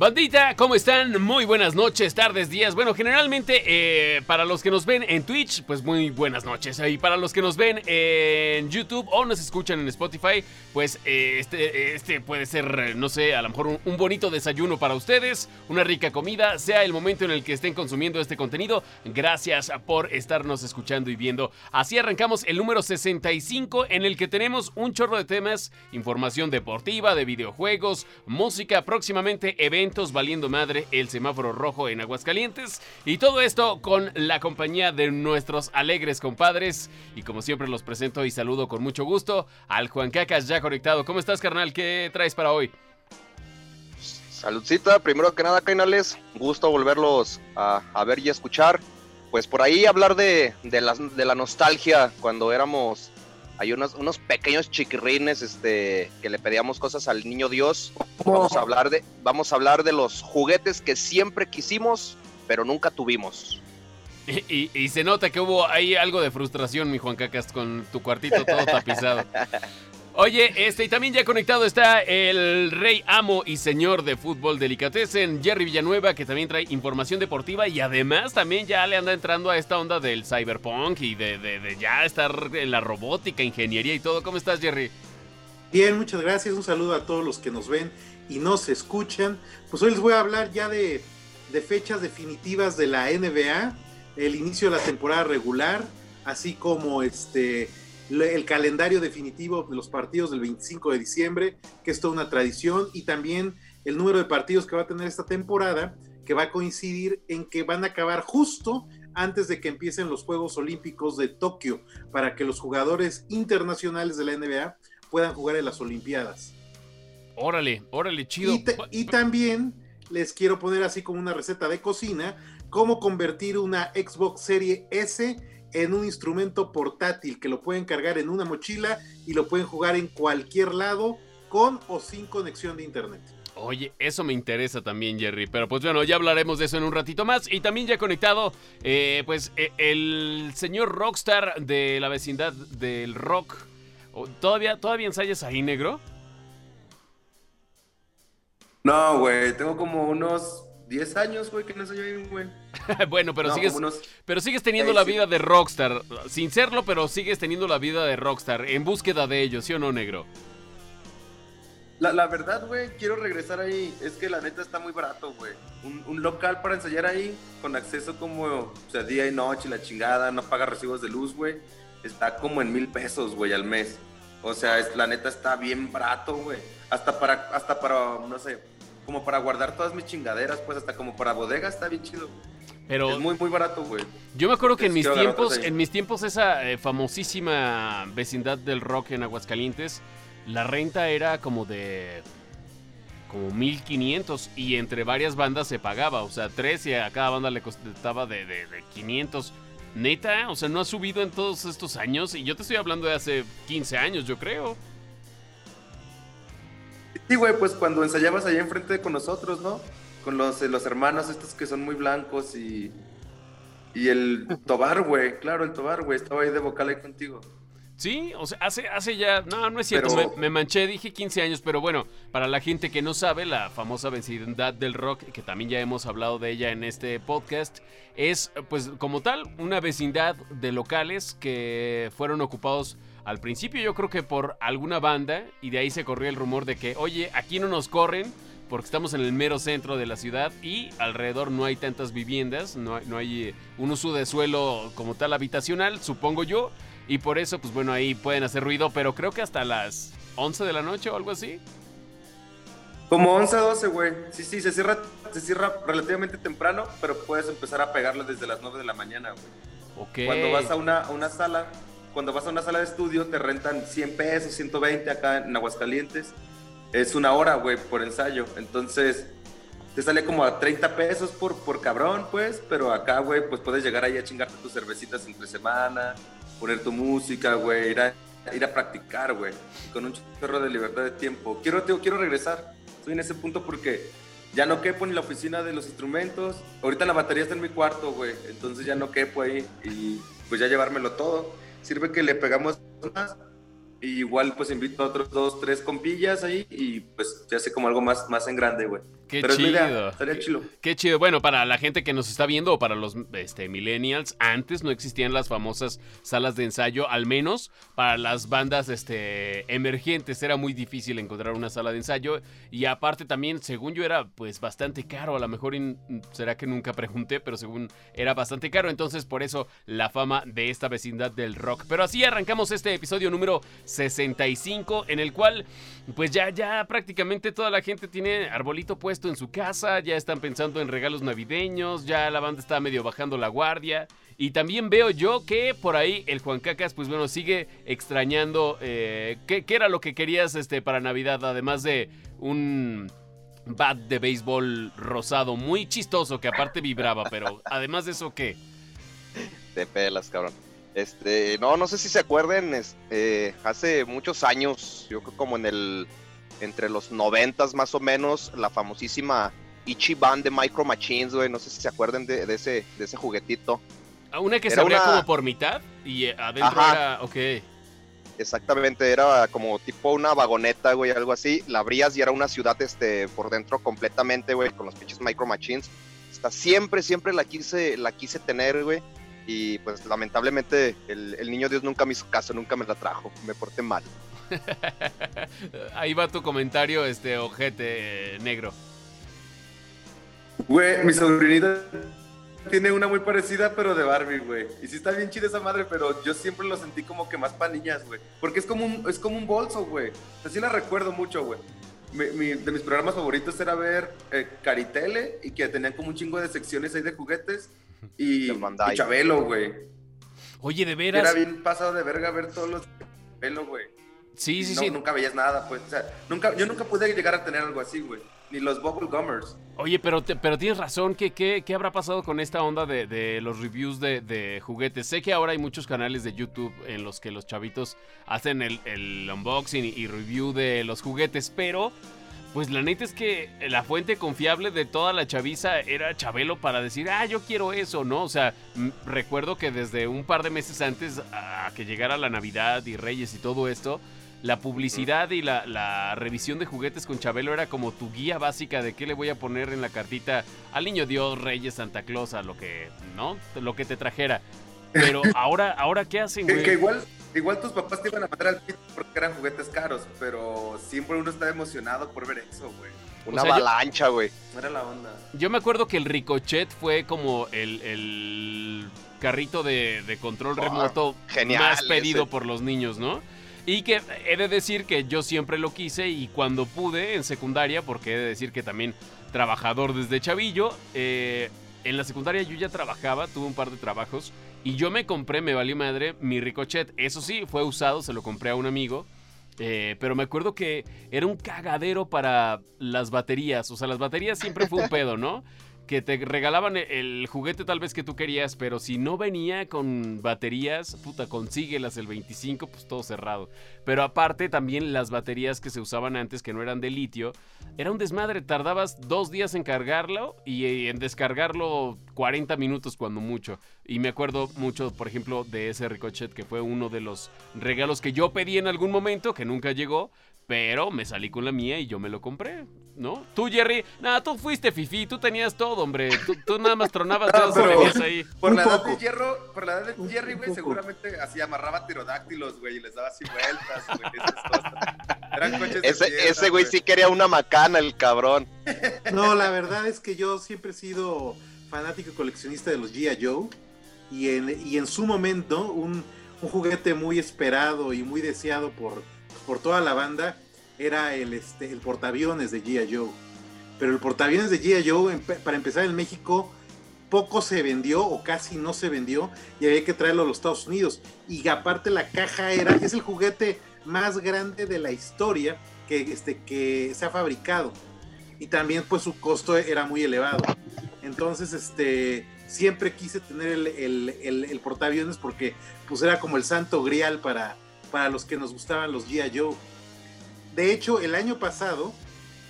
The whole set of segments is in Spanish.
Bandita, ¿cómo están? Muy buenas noches, tardes, días. Bueno, generalmente eh, para los que nos ven en Twitch, pues muy buenas noches. Y para los que nos ven en YouTube o nos escuchan en Spotify, pues eh, este, este puede ser, no sé, a lo mejor un, bonito desayuno para ustedes, una rica comida, sea el momento en el que estén consumiendo este contenido. Gracias por estarnos escuchando y viendo. Así arrancamos el número 65 en el que tenemos un chorro de temas, información deportiva, de videojuegos, música, próximamente eventos valiendo madre el semáforo rojo en Aguascalientes y todo esto con la compañía de nuestros alegres compadres y como siempre los presento y saludo con mucho gusto al Juan Cacas ya conectado. ¿Cómo estás carnal? ¿Qué traes para hoy? Saludcita, primero que nada, canales, gusto volverlos a, a, ver y escuchar. Pues por ahí hablar de, de, la, de la nostalgia cuando éramos hay unos, unos pequeños chiquirrines este, que le pedíamos cosas al niño Dios. Vamos a, hablar de, vamos a hablar de los juguetes que siempre quisimos, pero nunca tuvimos. Y, y, y, se nota que hubo ahí algo de frustración, mi Juan Cacas, con tu cuartito todo tapizado. Oye, este, y también ya conectado está el rey amo y señor de fútbol delicatessen, Jerry Villanueva, que también trae información deportiva y además también ya le anda entrando a esta onda del cyberpunk y de, de, ya estar en la robótica, ingeniería y todo. ¿Cómo estás, Jerry? Bien, muchas gracias. Un saludo a todos los que nos ven y nos escuchan. Pues hoy les voy a hablar ya de, de fechas definitivas de la NBA, el inicio de la temporada regular, así como este el calendario definitivo de los partidos del 25 de diciembre, que es toda una tradición, y también el número de partidos que va a tener esta temporada, que va a coincidir en que van a acabar justo antes de que empiecen los Juegos Olímpicos de Tokio, para que los jugadores internacionales de la NBA puedan jugar en las Olimpiadas. Órale, órale, chido. Y, y también les quiero poner así como una receta de cocina, cómo convertir una Xbox Serie S en un instrumento portátil que lo pueden cargar en una mochila y lo pueden jugar en cualquier lado con o sin conexión de internet. Oye, eso me interesa también, Jerry. Pero pues bueno, ya hablaremos de eso en un ratito más. Y también ya conectado, eh, pues eh, el señor Rockstar de la vecindad del rock. ¿Todavía, todavía ensayas ahí, negro? No, güey, tengo como unos 10 años, güey, que no soy bien, güey. bueno, pero no, sigues unos... pero sigues teniendo la vida de rockstar, sin serlo, pero sigues teniendo la vida de rockstar en búsqueda de ellos, ¿sí o no, negro? La, la verdad, güey, quiero regresar ahí. Es que la neta está muy barato, güey. Un, un, local para ensayar ahí, con acceso como, o sea, día y noche, la chingada, no paga recibos de luz, güey. Está como en mil pesos, güey, al mes. O sea, es, la neta está bien barato, güey. Hasta para, hasta para, no sé, como para guardar todas mis chingaderas, pues hasta como para bodega está bien chido. Pero es muy muy barato, güey. Yo me acuerdo que en mis tiempos, en mis tiempos esa eh, famosísima vecindad del rock en Aguascalientes, la renta era como de como 1500 y entre varias bandas se pagaba, o sea, tres y a cada banda le costaba de, de, de 500. Neta, o sea, no ha subido en todos estos años y yo te estoy hablando de hace 15 años, yo creo. Sí, güey, pues cuando ensayabas allá enfrente con nosotros, ¿no? Con los, los hermanos estos que son muy blancos y... Y el Tobar, güey, claro, el Tobar, güey, estaba ahí de vocal ahí contigo. Sí, o sea, hace, hace ya, no, no es cierto, pero... me, me, manché, dije 15 años, pero bueno, para la gente que no sabe, la famosa vecindad del rock, que también ya hemos hablado de ella en este podcast, es pues como tal una vecindad de locales que fueron ocupados al principio yo creo que por alguna banda y de ahí se corrió el rumor de que, oye, aquí no nos corren porque estamos en el mero centro de la ciudad y alrededor no hay tantas viviendas, no hay, no hay un uso de suelo como tal habitacional, supongo yo, y por eso, pues bueno, ahí pueden hacer ruido, pero creo que hasta las 11 de la noche o algo así. Como 11 a 12, güey. Sí, sí, se cierra, se cierra relativamente temprano, pero puedes empezar a pegarlo desde las 9 de la mañana, güey. Ok. Cuando vas a una, a una sala, cuando vas a una sala de estudio te rentan 100 pesos, 120 acá en Aguascalientes. Es una hora, güey, por ensayo. Entonces, te sale como a 30 pesos por, por cabrón, pues. Pero acá, güey, pues puedes llegar ahí a chingarte tus cervecitas entre semana, poner tu música, güey, ir a, ir a practicar, güey. Con un chorro de libertad de tiempo. Quiero, tío, quiero regresar. Estoy en ese punto porque ya no quepo ni la oficina de los instrumentos. Ahorita la batería está en mi cuarto, güey. Entonces ya no quepo ahí. Y pues ya llevármelo todo sirve que le pegamos más. Y igual pues invito a otros dos, tres compillas ahí y pues ya sé como algo más, más en grande, güey. Qué Pero idea, chido. estaría chido. Qué chido. Bueno, para la gente que nos está viendo o para los este, millennials, antes no existían las famosas salas de ensayo, al menos para las bandas este, emergentes era muy difícil encontrar una sala de ensayo y aparte también, según yo, era pues bastante caro. A lo mejor será que nunca pregunté, pero según era bastante caro. Entonces por eso la fama de esta vecindad del rock. Pero así arrancamos este episodio número 65 en el cual pues ya, ya prácticamente toda la gente tiene arbolito puesto en su casa, ya están pensando en regalos navideños, ya la banda está medio bajando la guardia. Y también veo yo que por ahí el Juan Cacas, pues bueno, sigue extrañando eh, ¿qué, qué era lo que querías este, para Navidad, además de un bat de béisbol rosado muy chistoso que aparte vibraba, pero además de eso, ¿qué? Te pelas, cabrón. Este, no, no sé si se acuerden, este, hace muchos años, yo creo como en el, entre los noventas más o menos, la famosísima Ichiban de Micro Machines, güey, no sé si se acuerden de, de ese, de ese juguetito. Ah, Una que se abría una- como por mitad y eh, adentro Ajá. era, ok. Exactamente, era como tipo una vagoneta, güey, algo así. La abrías y era una ciudad, este, por dentro completamente, güey, con los pinches Micro Machines. Está siempre, siempre la quise, la quise tener, güey. Y pues lamentablemente el, el niño Dios nunca me hizo caso, nunca me la trajo. Me porté mal. Ahí va tu comentario, este ojete eh, negro. Güey, mi sobrinita tiene una muy parecida, pero de Barbie, güey. Y sí está bien chida esa madre, pero yo siempre lo sentí como que más para niñas, güey. Porque es como un, es como un bolso, güey. Así la recuerdo mucho, güey. Mi- mi- de mis programas favoritos era ver eh, Caritele y que tenían como un chingo de secciones ahí de juguetes. Y, y Chabelo, güey. Oye, de Que Era veras. bien pasado de verga ver todos los Chabelo, güey. Sí, sí, no, sí. Nunca veías nada, pues. O sea, nunca, yo nunca pude llegar a tener algo así, güey. Ni los Bubble Gummers. Oye, pero, te- pero tienes razón, ¿qué, qué, qué habrá pasado con esta onda de, de los reviews de, de juguetes? Sé que ahora hay muchos canales de YouTube en los que los chavitos hacen el, el unboxing y, y review de los juguetes, pero pues la neta es que la fuente confiable de toda la chaviza era Chabelo para decir, ah, yo quiero eso, ¿no? O sea, recuerdo que desde un par de meses antes a que llegara la Navidad y Reyes y todo esto, la publicidad y la, la revisión de juguetes con Chabelo era como tu guía básica de qué le voy a poner en la cartita al niño Dios, Reyes, Santa Claus, a lo que, ¿no? Lo que te trajera. Pero ahora, ahora ¿qué hacen, Que, güey? que igual, igual tus papás te iban a mandar al pito porque eran juguetes caros, pero siempre uno está emocionado por ver eso, güey. Una sea, yo- avalancha, güey. No era la onda. Yo me acuerdo que el Ricochet fue como el, el carrito de, de control remoto genial más pedido ese. por los niños, ¿no? Y que he de decir que yo siempre lo quise y cuando pude en secundaria, porque he de decir que también trabajador desde chavillo, eh, en la secundaria yo ya trabajaba, tuve un par de trabajos y yo me compré, me valió madre, mi Ricochet. Eso sí, fue usado, se lo compré a un amigo. Eh, pero me acuerdo que era un cagadero para las baterías. O sea, las baterías siempre fue un pedo, ¿no? Que te regalaban el, juguete tal vez que tú querías, pero si no venía con baterías, puta, consíguelas el 25, pues todo cerrado. Pero aparte también las baterías que se usaban antes, que no eran de litio, era un desmadre. Tardabas dos días en cargarlo y eh, en descargarlo 40 minutos cuando mucho. Y me acuerdo mucho, por ejemplo, de ese Ricochet, que fue uno de los regalos que yo pedí en algún momento, que nunca llegó, pero me salí con la mía y yo me lo compré, ¿no? Tú, Jerry, nada, tú fuiste fifi, tú tenías todo, hombre. Tú, tú nada más tronabas No, y pero- venías ahí. Por la edad de hierro, por la edad de Jerry, güey, seguramente así amarraba pterodáctilos, güey, y les daba así vueltas, güey, esas cosas. Eran coches de Ese, piedra, ese güey sí quería una macana, el cabrón. No, la verdad es que yo siempre he sido fanático y coleccionista de los G.I. Joe. Y en, y en su momento, un, un juguete muy esperado y muy deseado por, por toda la banda era el, este, el portaaviones de G.I. Joe. Pero el portaaviones de G.I. Joe, para empezar en México, poco se vendió o casi no se vendió y había que traerlo a los Estados Unidos. Y aparte la caja era, es el juguete más grande de la historia que, este, que se ha fabricado. Y también pues su costo era muy elevado. Entonces, este, siempre quise tener el, el, el- el portaaviones porque pues era como el santo grial para, para los que nos gustaban los G.I. Joe. De hecho, el año pasado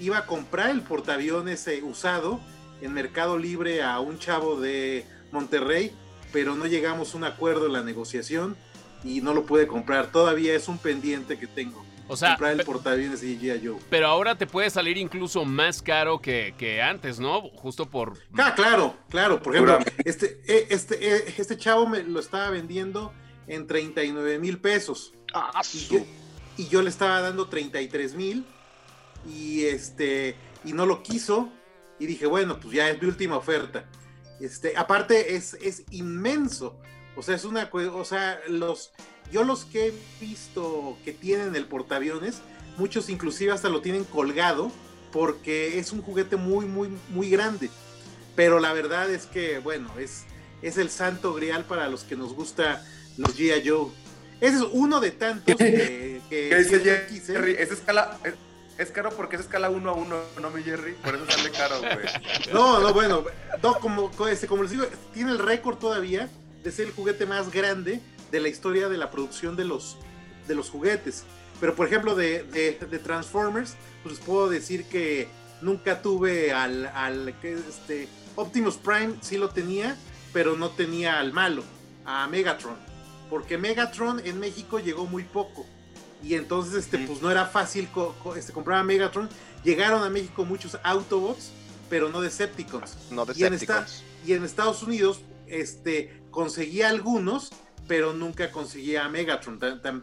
iba a comprar el portaaviones eh, usado en Mercado Libre a un chavo de Monterrey, pero no llegamos a un acuerdo en la negociación y no lo pude comprar. Todavía es un pendiente que tengo. O sea, comprar el portaaviones y G.I. Joe. pero ahora te puede salir incluso más caro que, que antes, ¿no? Justo por... Ah, claro, claro. Por ejemplo, este, eh, este, eh, este chavo me lo estaba vendiendo en 39 mil pesos. Ah, Y yo, y yo le estaba dando 33 mil. Y este. Y no lo quiso. Y dije, bueno, pues ya es mi última oferta. Este, aparte, es, es inmenso. O sea, es una O sea, los. Yo los que he visto que tienen el portaaviones, muchos inclusive hasta lo tienen colgado. Porque es un juguete muy, muy, muy grande. Pero la verdad es que, bueno, es, es el santo grial para los que nos gusta los G.I. Joe. Ese es uno de tantos que, que ¿Qué dice quise. Jerry? Es escala. Es, es caro porque es escala uno a uno, ¿no, mi Jerry? Por eso sale caro, güey. No, no, bueno, no, como, como, este, como les digo, tiene el récord todavía de ser el juguete más grande de la historia de la producción de los, de los juguetes. Pero, por ejemplo, de, de- de Transformers, pues les puedo decir que nunca tuve al, al que este, Optimus Prime, sí lo tenía, pero no tenía al malo, a Megatron. Porque Megatron en México llegó muy poco. Y entonces, este, pues no era fácil co- co- este, comprar a Megatron. Llegaron a México muchos Autobots, pero no Decepticons. no y en Decepticons. Y en Estados Unidos, este, conseguía algunos, pero nunca conseguía a Megatron. Tam-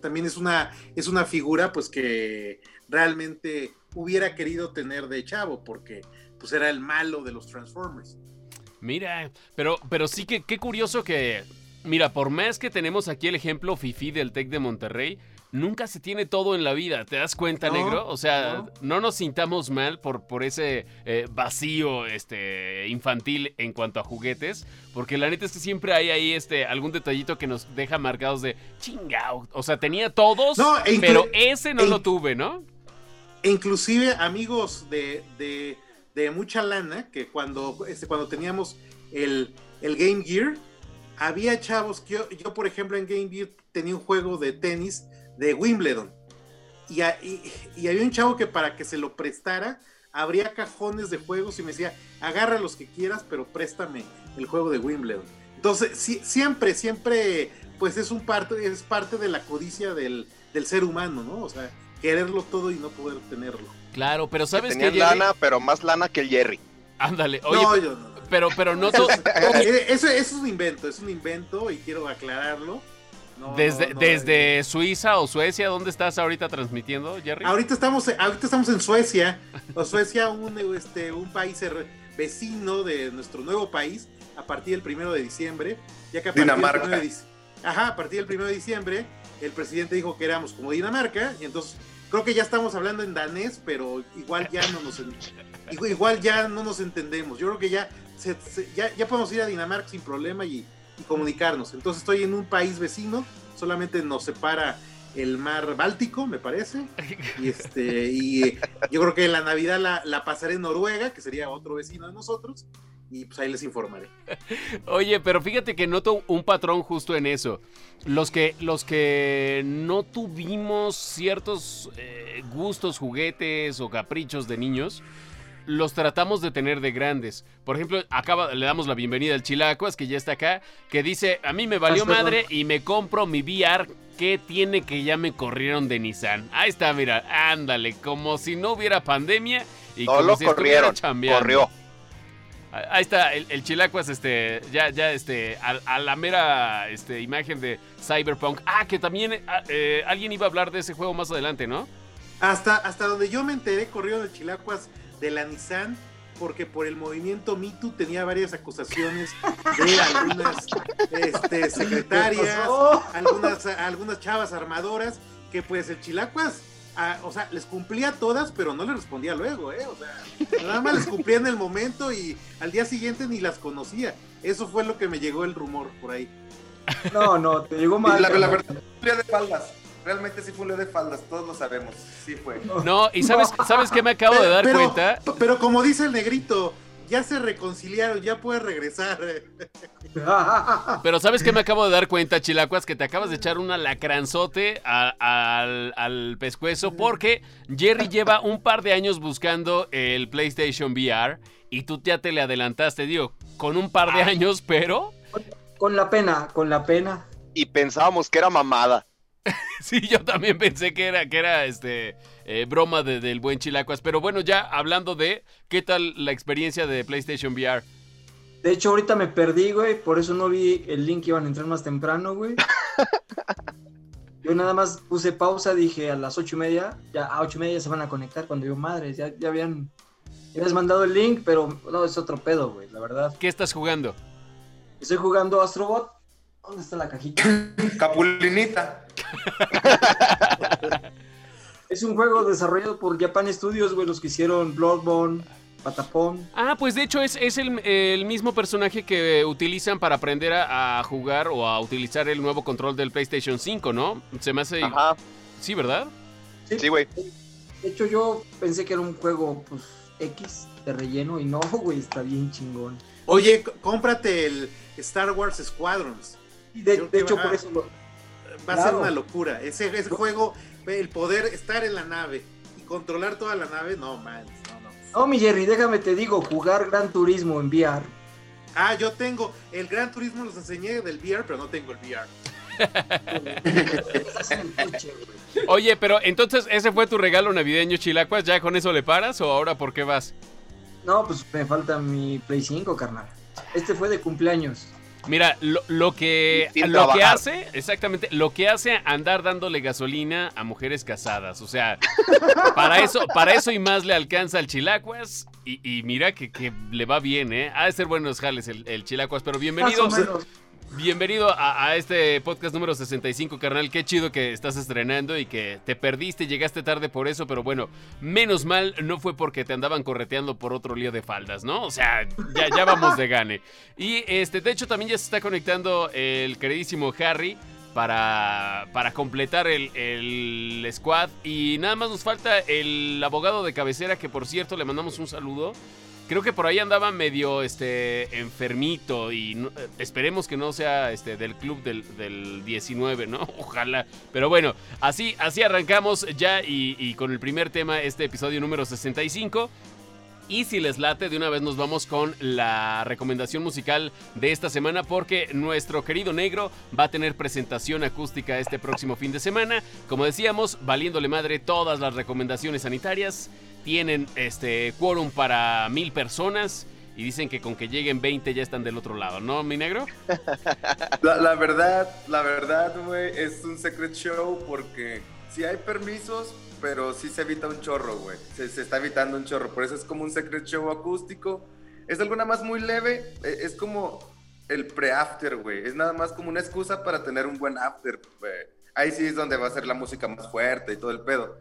También es una, es una figura, pues, que realmente hubiera querido tener de chavo, porque pues era el malo de los Transformers. Mira, pero, pero sí que qué curioso que... Mira, por más que tenemos aquí el ejemplo Fifi del TEC de Monterrey, nunca se tiene todo en la vida, ¿te das cuenta, No, negro? O sea, no. no, nos sintamos mal por, por ese eh, vacío este, infantil en cuanto a juguetes, porque la neta es que siempre hay ahí este, algún detallito que nos deja marcados de chingao. O sea, tenía todos, No, e pero ese no e lo tuve, ¿no? E inclusive amigos de, de, de mucha lana, que cuando, este, cuando teníamos el, el Game Gear, había chavos que yo, yo, por ejemplo, en Game Gear tenía un juego de tenis de Wimbledon. Y, a- y- y había un chavo que para que se lo prestara, abría cajones de juegos y me decía, agarra los que quieras, pero préstame el juego de Wimbledon. Entonces, sí- siempre, siempre, pues es un parte, es parte de la codicia del, del ser humano, ¿no? O sea, quererlo todo y no poder tenerlo. Claro, pero Que ¿sabes qué? tenían Jerry? lana, pero más lana que el Jerry. Ándale, oye, no, yo no. Pero, pero no to- Eh, Eso, eso es un invento, es un invento y quiero aclararlo. No, Desde, no, no, desde Suiza o Suecia, ¿dónde estás ahorita transmitiendo, Jerry? Ahorita estamos, ahorita estamos en Suecia, o Suecia, un, este, un país her- vecino de nuestro nuevo país, a partir del primero de diciembre, ya que a Dinamarca. del de Ajá, a partir del primero de diciembre, el presidente dijo que éramos como Dinamarca, y entonces creo que ya estamos hablando en danés, pero igual ya no nos igual ya no nos entendemos. Yo creo que ya, ya, podemos ir a Dinamarca sin problema y, y comunicarnos. Entonces estoy en un país vecino, solamente nos separa el mar Báltico, me parece. Y este, y eh, yo creo que la Navidad la, la pasaré en Noruega, que sería otro vecino de nosotros, y pues ahí les informaré. Oye, pero fíjate que noto un patrón justo en eso. Los que, los que no tuvimos ciertos eh, gustos, juguetes o caprichos de niños, los tratamos de tener de grandes. Por ejemplo, acaba, le damos la bienvenida al Chilacuas, que ya está acá, que dice, a mí me valió Ah, madre y me compro mi VR. ¿Qué tiene que ya me corrieron de Nissan? Ahí está, mira, ándale, como si no hubiera pandemia y No como lo si corrieron, corrió. Ahí está, el, el Chilacuas, este, ya, ya, este, a, a la mera este, imagen de Cyberpunk. Ah, que también ah, eh, alguien iba a hablar de ese juego más adelante, ¿no? Hasta, hasta donde yo me enteré, corrió de Chilacuas de la Nissan, porque por el movimiento MeToo tenía varias acusaciones de algunas este, secretarias, algunas, algunas chavas armadoras, que pues el Chilacuas, ah, o sea, les cumplía todas, pero no les respondía luego, ¿eh? O sea, nada más les cumplía en el momento y al día siguiente ni las conocía. Eso fue lo que me llegó el rumor por ahí. No, no, te llegó mal. la, la verdad, lío de faldas. Realmente sí fue un lío de faldas, todos lo sabemos. Sí fue. No, y ¿sabes, ¿sabes qué me acabo de dar pero, cuenta? Pero como dice el negrito, ya se reconciliaron, ya puede regresar. Pero ¿sabes qué me acabo de dar cuenta, Chilacuas? Que te acabas de echar una lacranzote a- al, al pescuezo porque Jerry lleva un par de años buscando el PlayStation VR y tú ya te le adelantaste, digo, con un par de años, pero... Con la pena, con la pena. Y pensábamos que era mamada. Sí, yo también pensé que era, que era este eh, broma de- del buen Chilacuas. Pero bueno, ya hablando de qué tal la experiencia de PlayStation VR. De hecho, ahorita me perdí, güey, por eso no vi el link que iban a entrar más temprano, güey. Yo nada más puse pausa, dije a las ocho y media, ya a ocho y media ya se van a conectar cuando yo, madre, ya, ya habían, ya habías mandado el link, pero no, es otro pedo, güey, la verdad. ¿Qué estás jugando? Estoy jugando Astrobot. ¿Dónde está la cajita? Capulinita. Es un juego desarrollado por Japan Studios, güey, los que hicieron Bloodborne, Patapón. Ah, pues de hecho es, es el, el mismo personaje que utilizan para aprender a, a jugar o a utilizar el nuevo control del PlayStation 5, ¿no? Se me hace... Ajá, Sí, ¿verdad? sí, güey. De hecho, yo pensé que era un juego, pues, X de relleno y no, güey, está bien chingón. Oye, cómprate el Star Wars Squadrons. De, de hecho, por eso lo, Va a ser una locura. Ese, ese juego, el poder estar en la nave y controlar toda la nave, no, man, no, no. No, mi Jerry, déjame te digo, jugar Gran Turismo en VR. Ah, yo tengo el Gran Turismo, los enseñé del VR, pero no tengo el VR. Oye, pero entonces ese fue tu regalo navideño, Chilacuas. ¿Ya con eso le paras o ahora por qué vas? No, pues me falta mi Play 5, carnal. Este fue de cumpleaños. Mira, lo, lo que, lo que hace, exactamente, lo que hace andar dándole gasolina a mujeres casadas. O sea, para eso, para eso y más le alcanza al Chilacuas. Y, y mira que, que le va bien, ¿eh? Ha de ser buenos jales el, el Chilacuas. Pero bienvenido, Más o menos. Bienvenido a, este podcast número 65, carnal. Qué chido que estás estrenando y que te perdiste, llegaste tarde por eso. Pero bueno, menos mal no fue porque te andaban correteando por otro lío de faldas, ¿no? O sea, ya, ya vamos de gane. Y este, de hecho, también ya se está conectando el queridísimo Harry para, para completar el, el squad. Y nada más nos falta el abogado de cabecera, que por cierto le mandamos un saludo. Creo que por ahí andaba medio este, enfermito y esperemos que no sea este, del club del, del 19, ¿no? Ojalá. Pero bueno, así, así arrancamos ya y con el primer tema, este episodio número 65. Y si les late, de una vez nos vamos con la recomendación musical de esta semana porque nuestro querido negro va a tener presentación acústica este próximo fin de semana. Como decíamos, valiéndole madre todas las recomendaciones sanitarias. Tienen este quórum para mil personas y dicen que con que lleguen 20 ya están del otro lado, ¿no, mi negro? La, la verdad, la verdad, güey, es un secret show porque sí hay permisos, pero sí se evita un chorro, güey. Se, se está evitando un chorro. Por eso es como un secret show acústico. Es algo nada más muy leve. eh, Es como el pre-after, güey. Es nada más como una excusa para tener un buen after. Ahí sí es donde va a ser la música más fuerte y todo el pedo.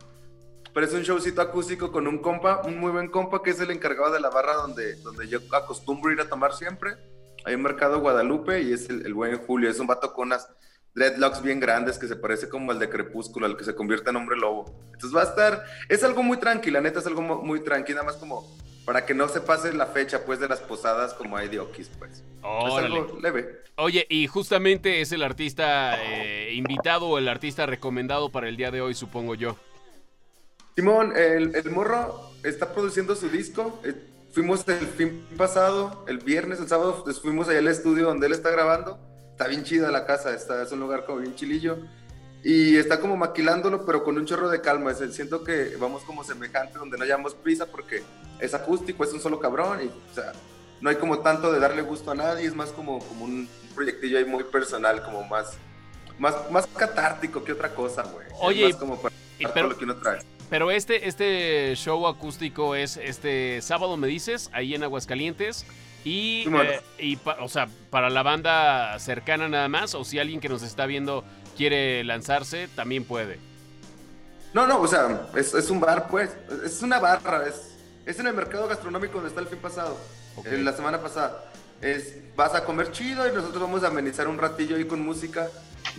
Pero es un showcito acústico con un compa, un muy buen compa que es el encargado de la barra donde, donde yo acostumbro ir a tomar siempre. Hay un mercado Guadalupe y es el, el buen Julio. Es un vato con unas dreadlocks bien grandes que se parece como el de Crepúsculo, al que se convierte en hombre lobo. Entonces va a estar, es algo muy tranquilo, la neta es algo mu- muy tranquilo, nada más como para que no se pase la fecha pues de las posadas como hay de Okis pues. Es algo leve. Oye, y justamente es el artista eh, invitado o el artista recomendado para el día de hoy, supongo yo. Simón, el, el morro está produciendo su disco. eh, fuimos el fin pasado, el viernes, el sábado, pues, fuimos allá al estudio donde él está grabando. Está bien chida la casa, está, es un lugar como bien chilillo. Y está como maquilándolo, pero con un chorro de calma. Es el- siento que vamos como semejante, donde no llevamos prisa porque es acústico, es un solo cabrón. Y, o sea, no hay como tanto de darle gusto a nadie, es más como, como un proyectillo ahí muy personal, como más, más, más catártico que otra cosa, güey. Es Oye, más como para y pero- lo que uno trae. Pero este, este show acústico es este sábado, me dices, ahí en Aguascalientes. Y, eh, y pa- o sea, para la banda cercana nada más, o si alguien que nos está viendo quiere lanzarse, también puede. No, no, o sea, es, es un bar, pues. Es una barra. Es, es en el mercado gastronómico donde está el fin pasado. Ok. eh, la semana pasada. Es, vas a comer chido y nosotros vamos a amenizar un ratillo ahí con música.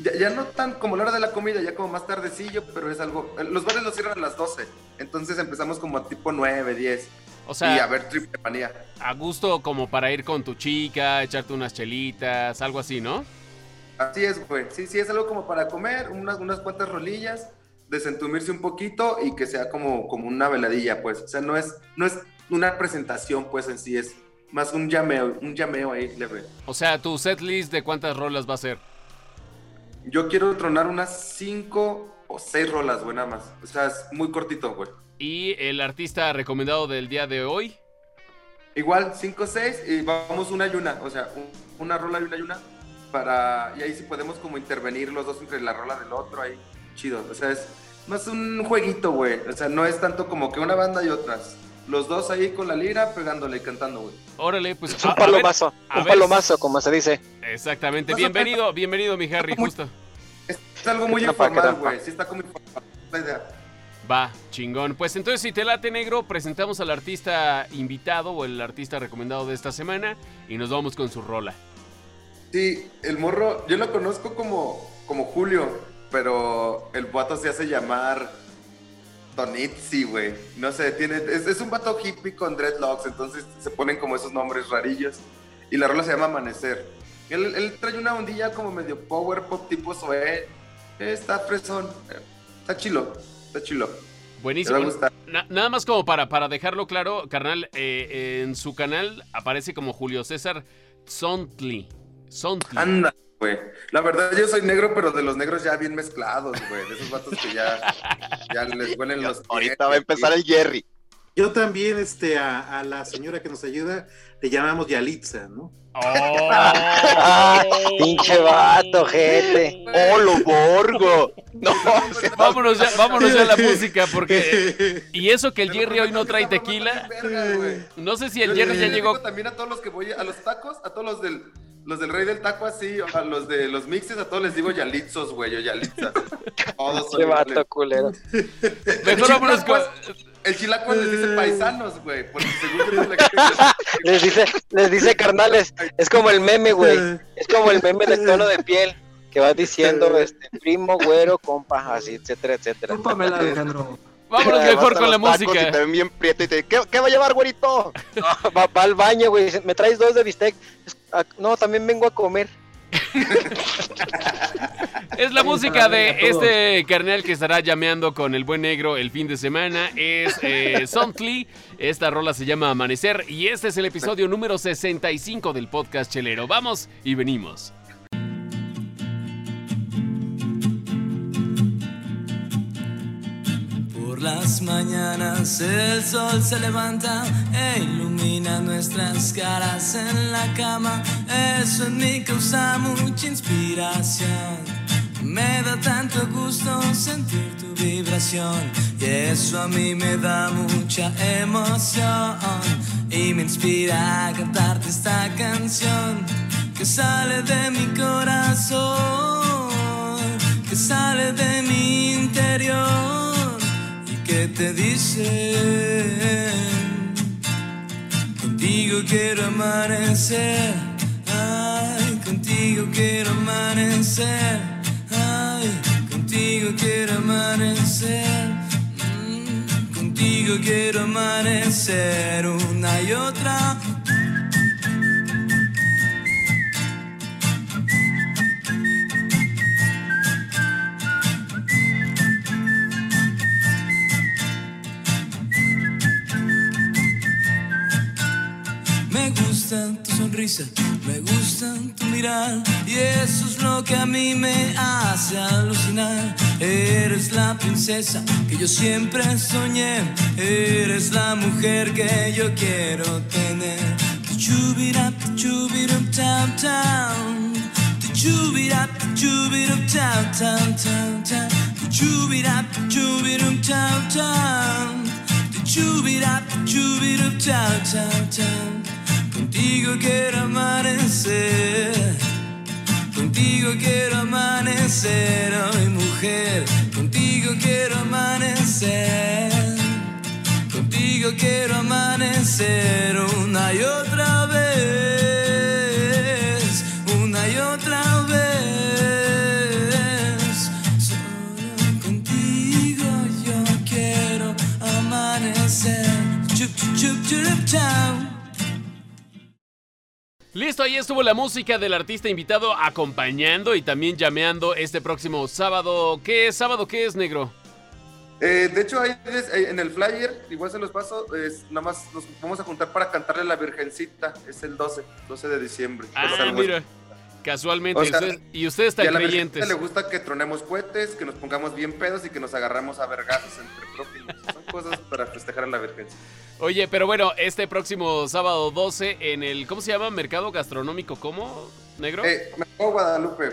Ya, ya no tan como la hora de la comida, ya como más tardecillo, pero es algo. Los bares los cierran a las 12. Entonces empezamos como a tipo 9, 10. O sea, y a ver triple manía. a gusto como para ir con tu chica, echarte unas chelitas, algo así, ¿no? Así es, güey. Sí, sí, es algo como para comer, unas, unas cuantas rolillas, desentumirse un poquito y que sea como, como una veladilla, pues. O sea, no es, no es una presentación, pues, en sí, es más un llameo, un llameo ahí leve. O sea, tu set list de cuántas rolas va a ser. yo quiero tronar unas cinco o seis rolas, güey, nada más. O sea, es muy cortito, güey. ¿Y el artista recomendado del día de hoy? Igual, cinco o seis y vamos una y una. O sea, un- una rola y una y una. Para... Y ahí sí podemos como intervenir los dos entre la rola del otro, ahí. Chido. O sea, es más un jueguito, güey. O sea, no es tanto como que una banda y otras. Los dos ahí con la lira pegándole y cantando, güey. Órale, pues Es un a- a ver- palomazo, a un ver. palomazo, como se dice. Exactamente. Bienvenido, bienvenido, mi Harry, justo. Es, algo muy informal, güey. Sí está como informal. La idea. Va, chingón. Pues entonces, si te late negro, presentamos al artista invitado o el artista recomendado de esta semana y nos vamos con su rola. Sí, el morro, yo lo conozco como, como Julio, pero el vato se hace llamar Donitzi, güey. No sé, tiene, es, un vato hippie con dreadlocks, entonces se ponen como esos nombres rarillos. Y la rola se llama Amanecer. Él, trae una ondilla como medio power pop tipo Zoé. Está fresón. Está chilo, está chilo. Buenísimo. Na- nada más como para, para dejarlo claro, carnal, eh, en su canal aparece como Julio César Sontli. Sontli. Anda, güey. La verdad, yo soy negro, pero de los negros ya bien mezclados, güey. De esos vatos que ya, ya les huelen los pies, Ahorita va a empezar el Jerry. Yo también, este, a, a la señora que nos ayuda, le llamamos Yalitza, ¿no? Oh. Pinche vato, gente. ¡Oh, lo borgo! No, vámonos ya, vámonos ya a la música porque... Y eso que el Jerry hoy no trae tequila. No sé si el Yo- Jerry ya yo llegó... También a todos los que voy a los tacos, a todos los del los del rey del taco así, o a los de los mixes, a todos les digo yalitzos, güey, o yalitzas. Todos son Pinche vato, culero. Mejor vámonos con... El chilaco les dice paisanos, güey, porque según yo la Les dice, les dice carnales, es como el meme, güey. Es como el meme del tono de piel que va diciendo este primo, güero, compa, así, etcétera, etcétera. Cúlpamela, Alejandro. Vámonos Vas mejor con la tacos Y te música. ven bien prieto y te ¿qué, ¿qué va a llevar, güerito? No, va, va al baño, güey. ¿Me traes dos de bistec? Ah, No, también vengo a comer. Es la música de este carnal que estará llameando con el buen negro el fin de semana. Es eh, Sontly. Esta rola se llama Amanecer. Y este es el episodio número 65 del podcast Chelero. Vamos y venimos. Las mañanas el sol se levanta e ilumina nuestras caras en la cama. Eso en mí causa mucha inspiración. Me da tanto gusto sentir tu vibración y eso a mí me da mucha emoción y me inspira a cantarte esta canción que sale de mi corazón, que sale de mi interior que te dice contigo quiero amanecer, ay, contigo quiero amanecer, ay, contigo quiero amanecer, mm, contigo quiero amanecer una y otra. Gusta tu sonrisa, me gusta tu mirar y eso es lo que a mí me hace alucinar. Eres la princesa que yo siempre soñé, eres la mujer que yo quiero tener. Chubirap, chubirup, tam, tam. Chubirap, chubirup, tam, tam, tam, tam. Chubirap, chubirup, tam, tam. Chubirap, chubirup, tam, tam, tam. Contigo quiero amanecer. Contigo quiero amanecer, hoy mujer. Contigo quiero amanecer. Contigo quiero amanecer una y otra vez. Una y otra vez. Solo contigo yo quiero amanecer. Chup, chup, chup, chau. Listo, ahí estuvo la música del artista invitado acompañando y también llameando este próximo sábado. ¿Qué es sábado? ¿Qué es negro? Eh, de hecho, ahí en el flyer, igual se los paso, es, nada más nos vamos a juntar para cantarle a la Virgencita. Es el 12, 12 de diciembre. Ah, Es algo- mira. Casualmente, O sea, usted- y ustedes Y tan a la le gusta que tronemos cohetes, que nos pongamos bien pedos y que nos agarramos a vergazos entre prójimos. Son cosas para festejar a la Virgen. Oye, pero bueno, este próximo sábado 12 en el, ¿cómo se llama? Mercado Gastronómico, ¿cómo, negro? Eh, Mercado Guadalupe.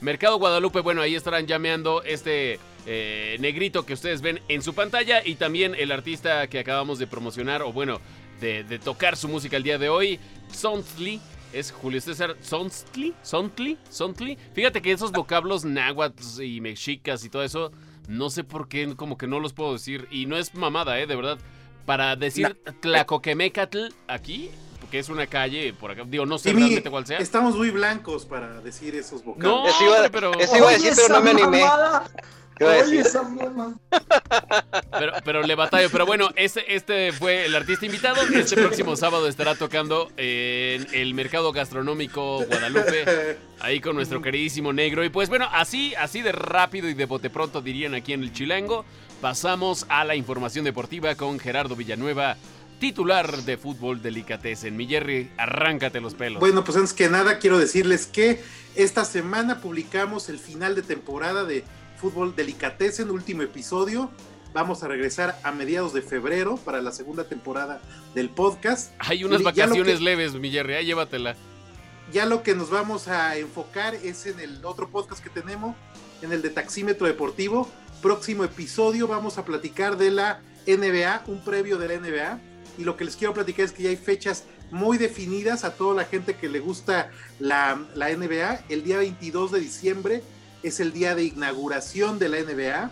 Mercado Guadalupe, bueno, ahí estarán llameando este eh, negrito que ustedes ven en su pantalla y también el artista que acabamos de promocionar, o bueno, de, de tocar su música el día de hoy, Sontli. Es Julio César Sontli, Sontli, Sontli. Fíjate que esos vocablos náhuatl y mexicas y todo eso, no sé por qué, como que no los puedo decir. Y no es mamada, ¿eh? De verdad. Para decir Tlacoquemecatl aquí, porque es una calle por acá, digo, no sé realmente cuál sea. estamos muy blancos para decir esos No, vocablos. Eso iba- hombre, pero... eso iba a decir, pero no me animé. mamada. ¿Qué iba a Oye, decir? esa mamá. Pero, pero le batallo. Pero bueno, este, este fue el artista invitado. Este próximo sábado estará tocando en el Mercado Gastronómico Guadalupe, ahí con nuestro queridísimo negro. Y pues bueno, así, así de rápido y de bote pronto dirían aquí en el Chilango, pasamos a la información deportiva con Gerardo Villanueva, titular de Fútbol Delicatessen. Mi Jerry, arráncate los pelos. Bueno, pues antes que nada quiero decirles que esta semana publicamos el final de temporada de Fútbol Delicatessen, último episodio. Vamos a regresar a mediados de febrero para la segunda temporada del podcast. Hay unas lo vacaciones que- leves, mi Jerry, ahí llévatela. Ya lo que nos vamos a enfocar es en el otro podcast que tenemos, en el de Taxímetro Deportivo. Próximo episodio vamos a platicar de la NBA, un previo de la NBA. Y lo que les quiero platicar es que ya hay fechas muy definidas a toda la gente que le gusta la, la NBA. El día 22 de diciembre es el día de inauguración de la NBA.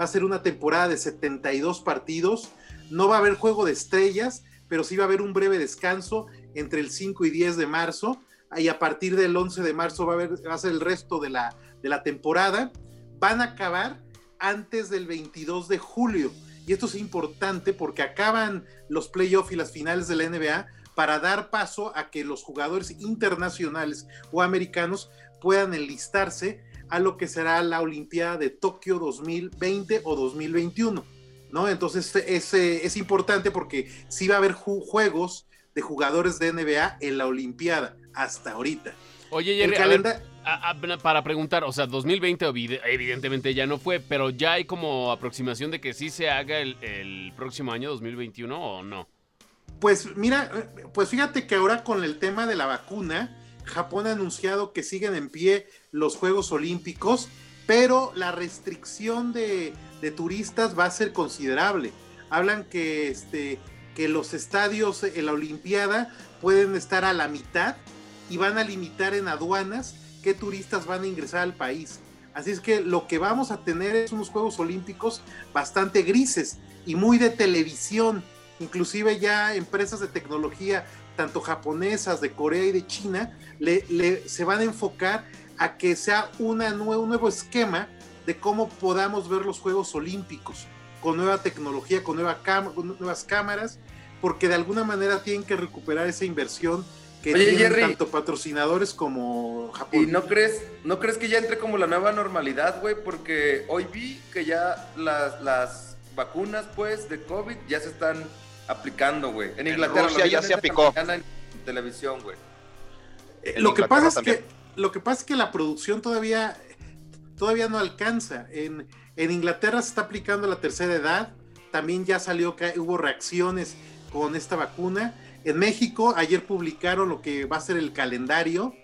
Va a ser una temporada de 72 partidos. No va a haber juego de estrellas, pero sí va a haber un breve descanso entre el 5 y 10 de marzo. Y a partir del 11 de marzo va a, haber, va a ser el resto de la, de la temporada. Van a acabar antes del 22 de julio. Y esto es importante porque acaban los playoffs y las finales de la NBA para dar paso a que los jugadores internacionales o americanos puedan enlistarse a lo que será la Olimpiada de Tokio 2020 o 2021. ¿no? Entonces es, es importante porque sí va a haber ju- juegos de jugadores de NBA en la Olimpiada hasta ahorita. Oye, El Jerry, a ver, calenda- a- a- para preguntar, o sea, 2020 ovide- evidentemente ya no fue, pero ya hay como aproximación de que sí se haga el, el próximo año 2021 o no. Pues mira, eh, pues fíjate que ahora con el tema de la vacuna, Japón ha anunciado que siguen en pie los Juegos Olímpicos, pero la restricción de, turistas va a ser considerable. Hablan que, este, que los estadios en la Olimpiada pueden estar a la mitad y van a limitar en aduanas qué turistas van a ingresar al país. Así es que lo que vamos a tener es unos Juegos Olímpicos bastante grises y muy de televisión. Inclusive ya empresas de tecnología, tanto japonesas, de Corea y de China, le, le- se van a enfocar a que sea una nue- un nuevo esquema de cómo podamos ver los Juegos Olímpicos, con nueva tecnología, con, nueva con nuevas cámaras, porque de alguna manera tienen que recuperar esa inversión que Oye, tienen Jerry. tanto patrocinadores como Japón. ¿Y no crees, no crees que ya entre como la nueva normalidad, güey? Porque hoy vi que ya las, las vacunas, pues, de COVID ya se están aplicando, güey. En En Inglaterra Rusia vi ya en se aplicó. En televisión, güey. Eh, En lo que Inglaterra pasa es que lo que pasa es que la producción todavía todavía no alcanza. En, en Inglaterra se está aplicando la tercera edad. También ya salió que hubo reacciones con esta vacuna. En México ayer publicaron lo que va a ser el calendario,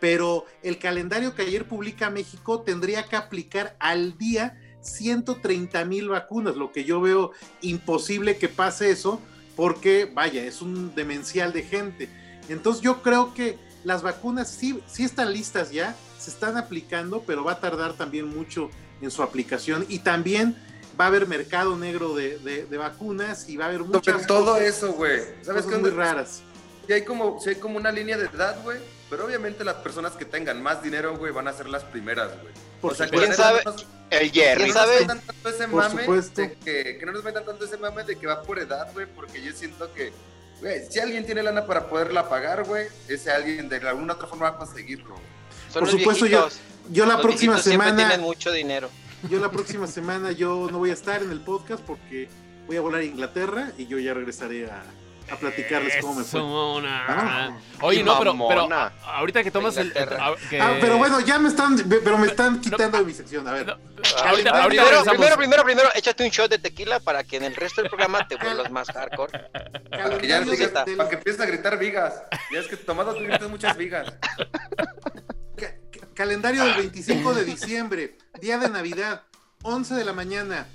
pero el calendario que ayer publica México tendría que aplicar al día 130 mil vacunas, lo que yo veo imposible que pase eso, porque vaya, es un demencial de gente. Entonces yo creo que las vacunas sí, sí están listas ya, se están aplicando, pero va a tardar también mucho en su aplicación y también va a haber mercado negro de, de- de vacunas y va a haber muchas todo cosas- eso, güey. ¿Sabes cosas qué? muy raras. Sí hay, como, hay como una línea de edad, güey. Pero obviamente las personas que tengan más dinero, güey, van a ser las primeras, güey. Por O sea. ¿Quién sabe? nos- El Jerry. no nos sabe? metan tanto ese Por mame supuesto. de que, que no nos metan tanto ese mame de que va por edad, güey, porque yo siento que, güey, si alguien tiene lana para poderla pagar, güey, ese alguien de alguna otra forma va a conseguirlo. Son Por los supuesto, yo, viejitos. yo la Los próxima semana, tienen mucho dinero. yo la próxima semana yo no voy a estar en el podcast porque voy a volar a Inglaterra y yo ya regresaré a, a platicarles cómo me fue. Ah. Oye, no, pero, pero ahorita que tomas el. Inglaterra. a- que- Ah, pero bueno, ya me están, pero me están quitando de mi sección. A ver. No, ahorita, primero, ahorita Primero, regresamos. primero, primero, primero, échate un shot de tequila para que en el resto del programa te vuelvas más hardcore. Para que, ya del- para que empieces a gritar vigas. Ya es que tomando tú gritas muchas vigas. Ca- ca- calendario del 25 de diciembre, día de Navidad, 11 de la mañana.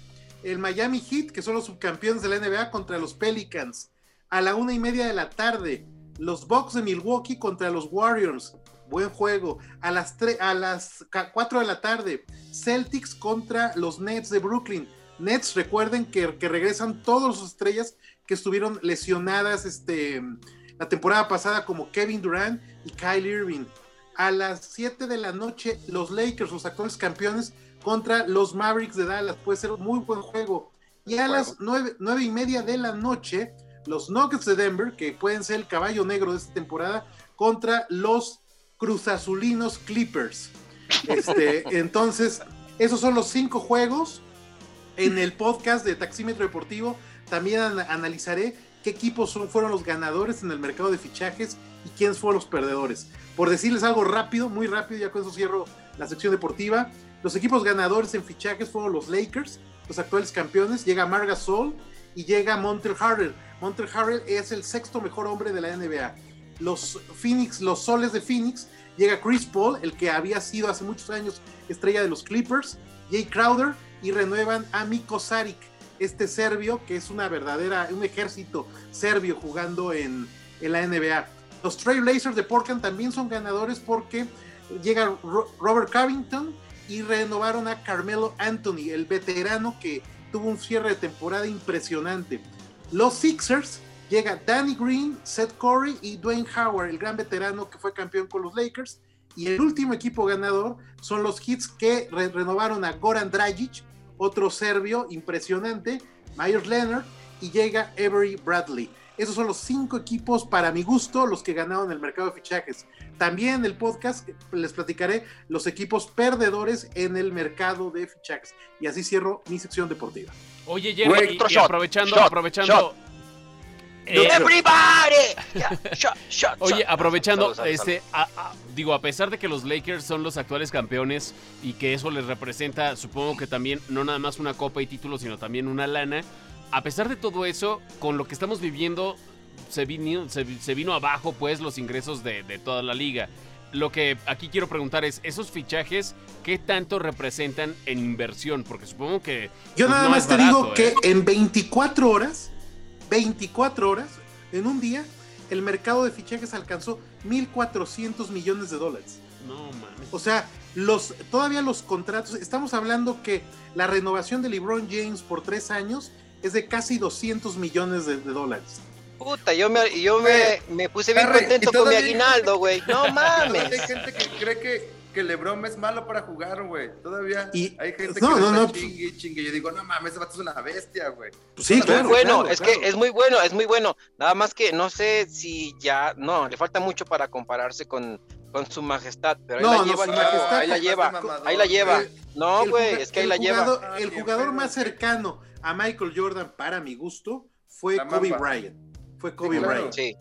El Miami Heat, que son los subcampeones de la NBA, contra los Pelicans. A la una y media de la tarde, los Bucks de Milwaukee contra los Warriors. Buen juego. A las, a las ca- 4 de la tarde, Celtics contra los Nets de Brooklyn. Nets, recuerden que, que regresan todas sus estrellas que estuvieron lesionadas este, la temporada pasada, como Kevin Durant y Kyle Irving a las 7 de la noche los Lakers, los actuales campeones, contra los Mavericks de Dallas. Puede ser un muy buen juego. Y a las 9, y media de la noche, los Nuggets de Denver, que pueden ser el caballo negro de esta temporada, contra los Cruzazulinos Clippers. Este, entonces, esos son los cinco juegos. En el podcast de Taxímetro Deportivo también an- analizaré qué equipos son- fueron los ganadores en el mercado de fichajes y quiénes fueron los perdedores. Por decirles algo rápido, muy rápido, ya con eso cierro la sección deportiva. Los equipos ganadores en fichajes fueron los Lakers, los actuales campeones. Llega Marga Sol y llega Montel Harrell. Montel Harrell es el sexto mejor hombre de la NBA. Los Phoenix, los Soles de Phoenix, llega Chris Paul, el que había sido hace muchos años estrella de los Clippers, Jay Crowder y renuevan a Miko Saric, este serbio que es una verdadera, un ejército serbio jugando en, en la NBA. Los Trailblazers de Portland también son ganadores porque llega Ro- Robert Covington y renovaron a Carmelo Anthony, el veterano que tuvo un cierre de temporada impresionante. Los Sixers llega Danny Green, Seth Curry y Dwayne Howard, el gran veterano que fue campeón con los Lakers. Y el último equipo ganador son los Hits que re- renovaron a Goran Dragic, otro serbio impresionante, Myers Leonard y llega Avery Bradley. Esos son los cinco equipos, para mi gusto, los que ganaron el mercado de fichajes. También en el podcast les platicaré los equipos perdedores en el mercado de fichajes. Y así cierro mi sección deportiva. Oye, Jerry, Güey, y, otro y shot, aprovechando, shot, aprovechando. shot. eh, ¡Everybody! Ya, shot, shot, Oye, aprovechando, Salud, salud, este, a- a- digo, a pesar de que los Lakers son los actuales campeones y que eso les representa, supongo que también no nada más una copa y título, sino también una lana. A pesar de todo eso, con lo que estamos viviendo, se vino, se, vi- se vino abajo, pues, los ingresos de, de toda la liga. Lo que aquí quiero preguntar es, ¿esos fichajes qué tanto representan en inversión? Porque supongo que... Yo pues, nada no más te barato, digo ¿eh? que en 24 horas, 24 horas, en un día, el mercado de fichajes alcanzó 1.400 millones de dólares. No, mames. O sea, los, todavía los contratos, estamos hablando que la renovación de LeBron James por tres años es de casi 200 millones de, de dólares. Puta, yo me, yo me, me puse bien contento con mi aguinaldo, güey. No mames. hay gente que cree que, que LeBron es malo para jugar, güey. Todavía Y- hay gente no, que no, no, chingue y chingue. Yo digo, no mames, ese vato es una bestia, güey. Pues sí, Es muy claro. bueno, claro, es claro. que es muy bueno, es muy bueno. Nada más que no sé si ya, no, le falta mucho para compararse con, con su majestad, pero ahí No, la no, lleva, chavo, majestad ahí la lleva, ahí la lleva. El- No, el güey, juga- es que ahí la lleva. Ah, el jugador más cercano a Michael Jordan, para mi gusto, fue La Kobe Mamba. Bryant. Fue Kobe claro. Bryant. Sí,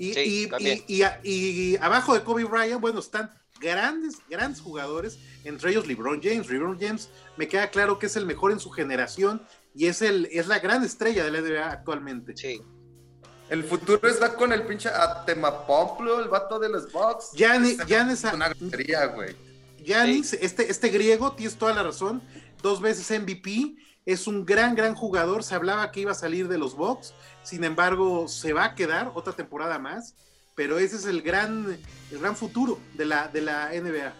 Y, Sí, y- y- y a- y abajo de Kobe Bryant, bueno, están grandes, grandes jugadores, entre ellos LeBron James. LeBron James me queda claro que es el mejor en su generación y es, el, es la gran estrella de la NBA actualmente. sí. El futuro está con el pinche Atemapomplo, el vato de los Bucks. Gianni- Es Giannis- una grosería, güey. Giannis, este, este griego, tienes toda la razón, dos veces MVP, es un gran, gran jugador. Se hablaba que iba a salir de los Bucks, sin embargo, se va a quedar otra temporada más. Pero ese es el gran, el gran futuro de la, de la NBA.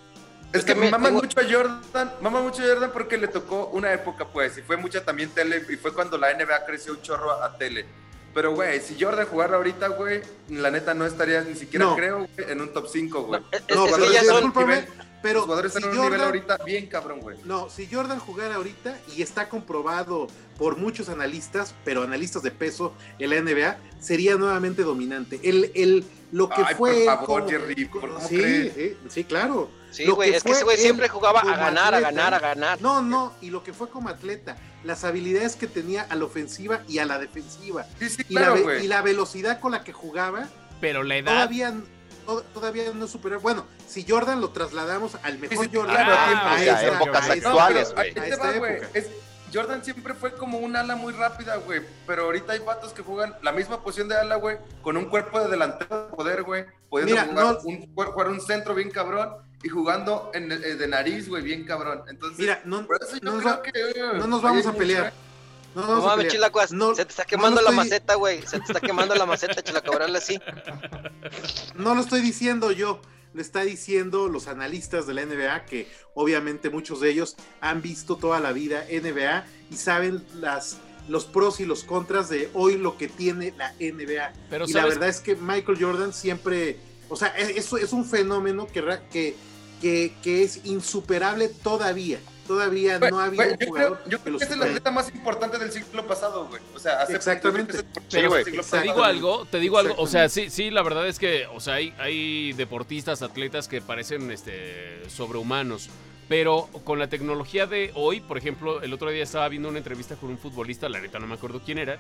Es que también maman mucho a Jordan, maman mucho a Jordan porque le tocó una época, pues, y fue mucha también tele, y fue cuando la NBA creció un chorro a, tele. Pero, güey, si Jordan jugara ahorita, güey, la neta no estaría ni siquiera, No. creo, güey, en un top 5, güey. No, es- No, es pero que ya son, discúlpame, Pero Los jugadores si están en un nivel ahorita bien cabrón, güey. No, si Jordan jugara ahorita, y está comprobado por muchos analistas, pero analistas de peso en la NBA, sería nuevamente dominante. El, el, lo que Ay, fue. por favor, como- Jerry, ¿por cómo sí, crees? sí, sí, claro. Sí, Lo güey, que es que fue ese güey siempre jugaba a ganar, a ganar, a ganar. No, no, y lo que fue como atleta, las habilidades que tenía a la ofensiva y a la defensiva, Sí, sí, y, la, claro, güey. y la velocidad con la que jugaba, Pero la edad. todavía, to- todavía no supera. Bueno, si Jordan lo trasladamos al mejor Sí, sí, Jordan, claro, a esta- épocas a actuales, güey. Jordan siempre fue como un ala muy rápida, güey. Pero ahorita hay vatos que juegan la misma posición de ala, güey, con un cuerpo de delantero de poder, güey. Pudiendo Mira, jugar, no- un, jugar un centro bien cabrón y jugando en, eh, de nariz, güey, bien cabrón. Entonces, Mira, no, creo va- que, no nos vamos a pelear. mucho. No, No mames, chilacuas, No- se te está no quemando lo la estoy- maceta, güey. Se te está quemando la maceta, chilacabrón, así. No lo estoy diciendo yo, lo está diciendo los analistas de la NBA, que obviamente muchos de ellos han visto toda la vida NBA y saben las, los pros y los contras de hoy lo que tiene la NBA. Pero y la verdad es que Michael Jordan siempre, o sea, es, es- un fenómeno que, ra- que, que, que es insuperable todavía. Todavía no ha habido güey, un yo jugador creo, yo que creo que es el supere. atleta más importante del siglo pasado, güey. O sea, hace Exactamente. es el Sí, güey. Te pasado. digo algo, te digo algo, o sea, sí, sí, la verdad es que, o sea, hay, hay deportistas, atletas que parecen este, sobrehumanos, pero con la tecnología de hoy, por ejemplo, el otro día estaba viendo una entrevista con un futbolista, la neta no me acuerdo quién era,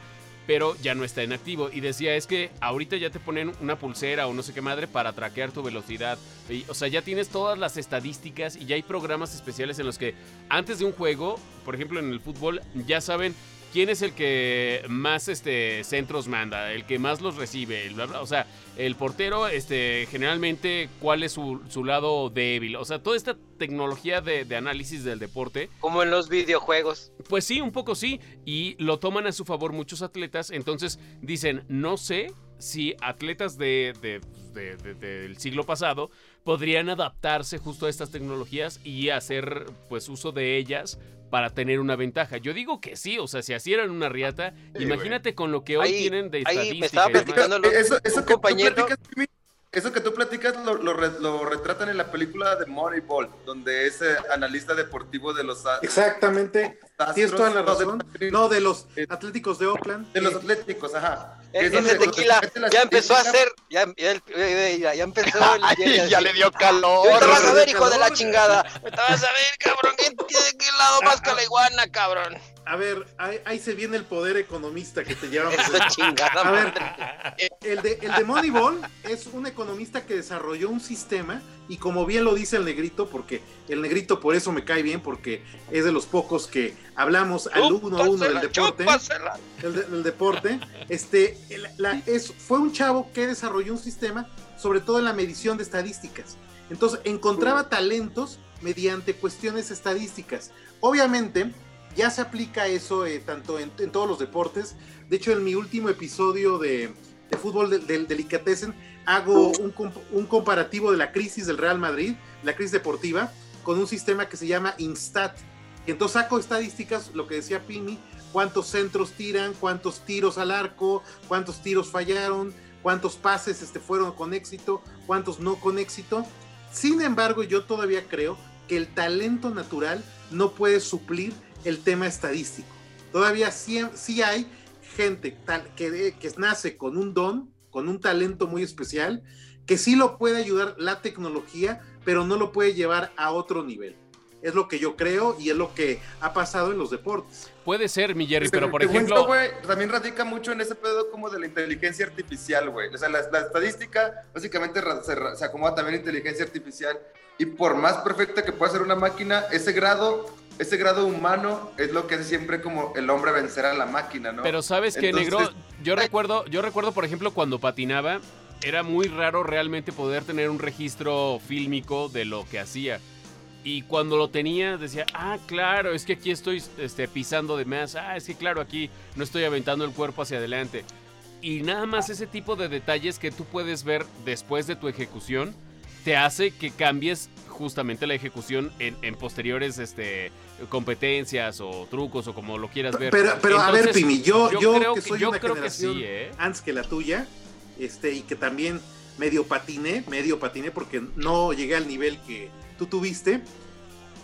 pero ya no está en activo, y decía, es que ahorita ya te ponen una pulsera o no sé qué madre para traquear tu velocidad, y, o sea, ya tienes todas las estadísticas y ya hay programas especiales en los que antes de un juego, por ejemplo en el fútbol, ya saben quién es el que más este, centros manda, el que más los recibe, el bla, bla, o sea, el portero, este, generalmente, cuál es su, su lado débil, o sea, toda esta tecnología de, de análisis del deporte, Como en los videojuegos. pues sí, un poco sí, y lo toman a su favor muchos atletas, entonces dicen, no sé si atletas de, de- de- de- del siglo pasado podrían adaptarse justo a estas tecnologías y hacer pues uso de ellas para tener una ventaja. Yo digo que sí, o sea, si así eran una riata, Sí, imagínate con lo que hoy Ahí- tienen de ahí me estadística. estaba platicando lo- Eso, eso un que compañero- tú platicas, Jimmy, eso que tú platicas lo, lo re- lo retratan en la película de Moneyball, donde es eh, analista deportivo de los Exactamente. Astros, Tienes toda la no, de- razón. No, de los Atléticos de Oakland. de los Eh, Atléticos, ajá. Ese tequila ya empezó a hacer, ya, ya, ya- ya empezó el... Ay, ya le dio calor. Ahorita vas a ver, hijo de la chingada. Ahorita vas a ver, cabrón, ¿quién tiene qué lado más que la iguana, cabrón? A ver, ahí, ahí se viene el poder economista que te llevamos. A ver, el de, el de Moneyball es un economista que desarrolló un sistema y como bien lo dice el negrito, porque el negrito por eso me cae bien, porque es de los pocos que hablamos al uno a uno del deporte. el, de- el deporte, este, el- la- es, fue un chavo que desarrolló un sistema, sobre todo en la medición de estadísticas. Entonces, encontraba talentos mediante cuestiones estadísticas. Obviamente, ya se aplica eso eh, tanto en, en todos los deportes. De hecho, en mi último episodio de, de fútbol del del Delicatessen, hago un, un comparativo de la crisis del Real Madrid, la crisis deportiva, con un sistema que se llama Instat. Y entonces saco estadísticas, lo que decía Pini, cuántos centros tiran, cuántos tiros al arco, cuántos tiros fallaron, cuántos pases este, fueron con éxito, cuántos no con éxito. Sin embargo, yo todavía creo que el talento natural no puede suplir el tema estadístico. Todavía sí, sí hay gente tal, que, que nace con un don, con un talento muy especial, que sí lo puede ayudar la tecnología, pero no lo puede llevar a otro nivel. Es lo que yo creo y es lo que ha pasado en los deportes. Puede ser, mi Jerry, pero por ejemplo... esto, güey, también radica mucho en ese pedo como de la inteligencia artificial, güey. O sea, la, la estadística básicamente se acomoda también a inteligencia artificial. Y por más perfecta que pueda ser una máquina, ese grado, ese grado humano es lo que hace siempre como el hombre vencer a la máquina, ¿no? Pero sabes que, Entonces- negro, yo recuerdo, yo recuerdo, por ejemplo, cuando patinaba, era muy raro realmente poder tener un registro fílmico de lo que hacía. Y cuando lo tenía, decía, ah, claro, es que aquí estoy este, pisando de más. Ah, es que claro, aquí no estoy aventando el cuerpo hacia adelante. Y nada más ese tipo de detalles que tú puedes ver después de tu ejecución, te hace que cambies justamente la ejecución en, en posteriores este, competencias o trucos o como lo quieras ver. Pero, pero a ver, Pimi, yo, yo, creo que soy yo una creo que generación sí, ¿eh? antes que la tuya, este, y que también medio patiné, medio patiné, porque no llegué al nivel que, tú tuviste,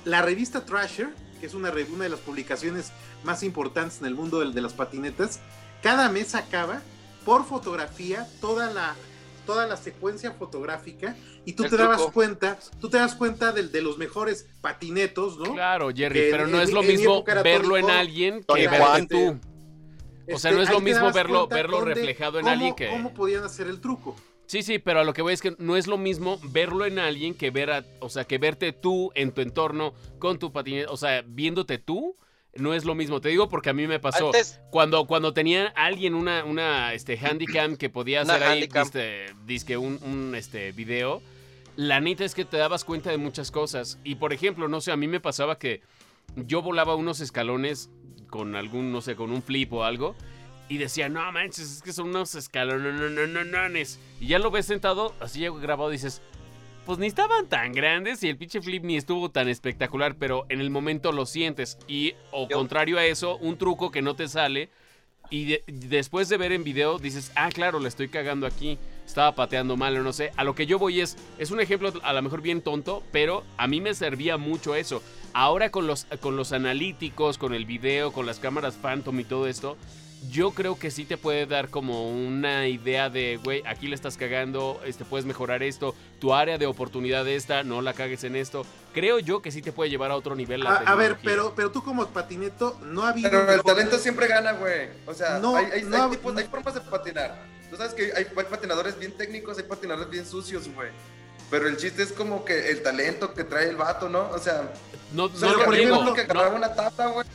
la revista Trasher, que es una, una de las publicaciones más importantes en el mundo de, las patinetas, cada mes sacaba por fotografía toda la, toda la secuencia fotográfica y tú El te dabas truco. cuenta, tú te das cuenta del- de, los mejores patinetos, ¿no? Claro, Jerry, Que pero en- no es en- lo en mi mismo verlo en alguien que verte Juan. tú. O sea, Este, no es ahí lo mismo dabas verlo, verlo dónde- reflejado en cómo- alguien que... ¿Cómo podían hacer el truco? Sí, sí, pero a lo que voy es que no es lo mismo verlo en alguien que ver a, o sea, que verte tú en tu entorno con tu patineta, o sea, viéndote tú, no es lo mismo. Te digo porque a mí me pasó. Antes, Cuando, cuando tenía alguien una, una este, handicam que podía hacer ahí diste- disque un, un, este, video, la neta es que te dabas cuenta de muchas cosas. Y por ejemplo, no sé, a mí me pasaba que yo volaba unos escalones con algún, no sé, con un flip o algo. Y decía, no manches, es que son unos escalones. Y ya lo ves sentado, así ya grabado, dices, pues ni estaban tan grandes y el pinche flip ni estuvo tan espectacular, pero en el momento lo sientes. Y o contrario a eso, un truco que no te sale y de- después de ver en video dices, ah, claro, le estoy cagando aquí, estaba pateando mal o no sé. A lo que yo voy es, es un ejemplo a lo mejor bien tonto, pero a mí me servía mucho eso. Ahora con los, con los analíticos, con el video, con las cámaras Phantom y todo esto, yo creo que sí te puede dar como una idea de, güey, aquí le estás cagando, este, puedes mejorar esto, tu área de oportunidad esta, no la cagues en esto. Creo yo que sí te puede llevar a otro nivel la A, a ver, pero, pero tú como patineto, no ha habido... Pero el talento siempre gana, güey. O sea, No, hay, hay- no hay formas de patinar. Tú sabes que hay, hay patinadores bien técnicos, hay patinadores bien sucios, güey. Pero el chiste es como que el talento que trae el vato, ¿no? O sea, No, no lo por que niego. ejemplo, que agarraba una tabla, güey.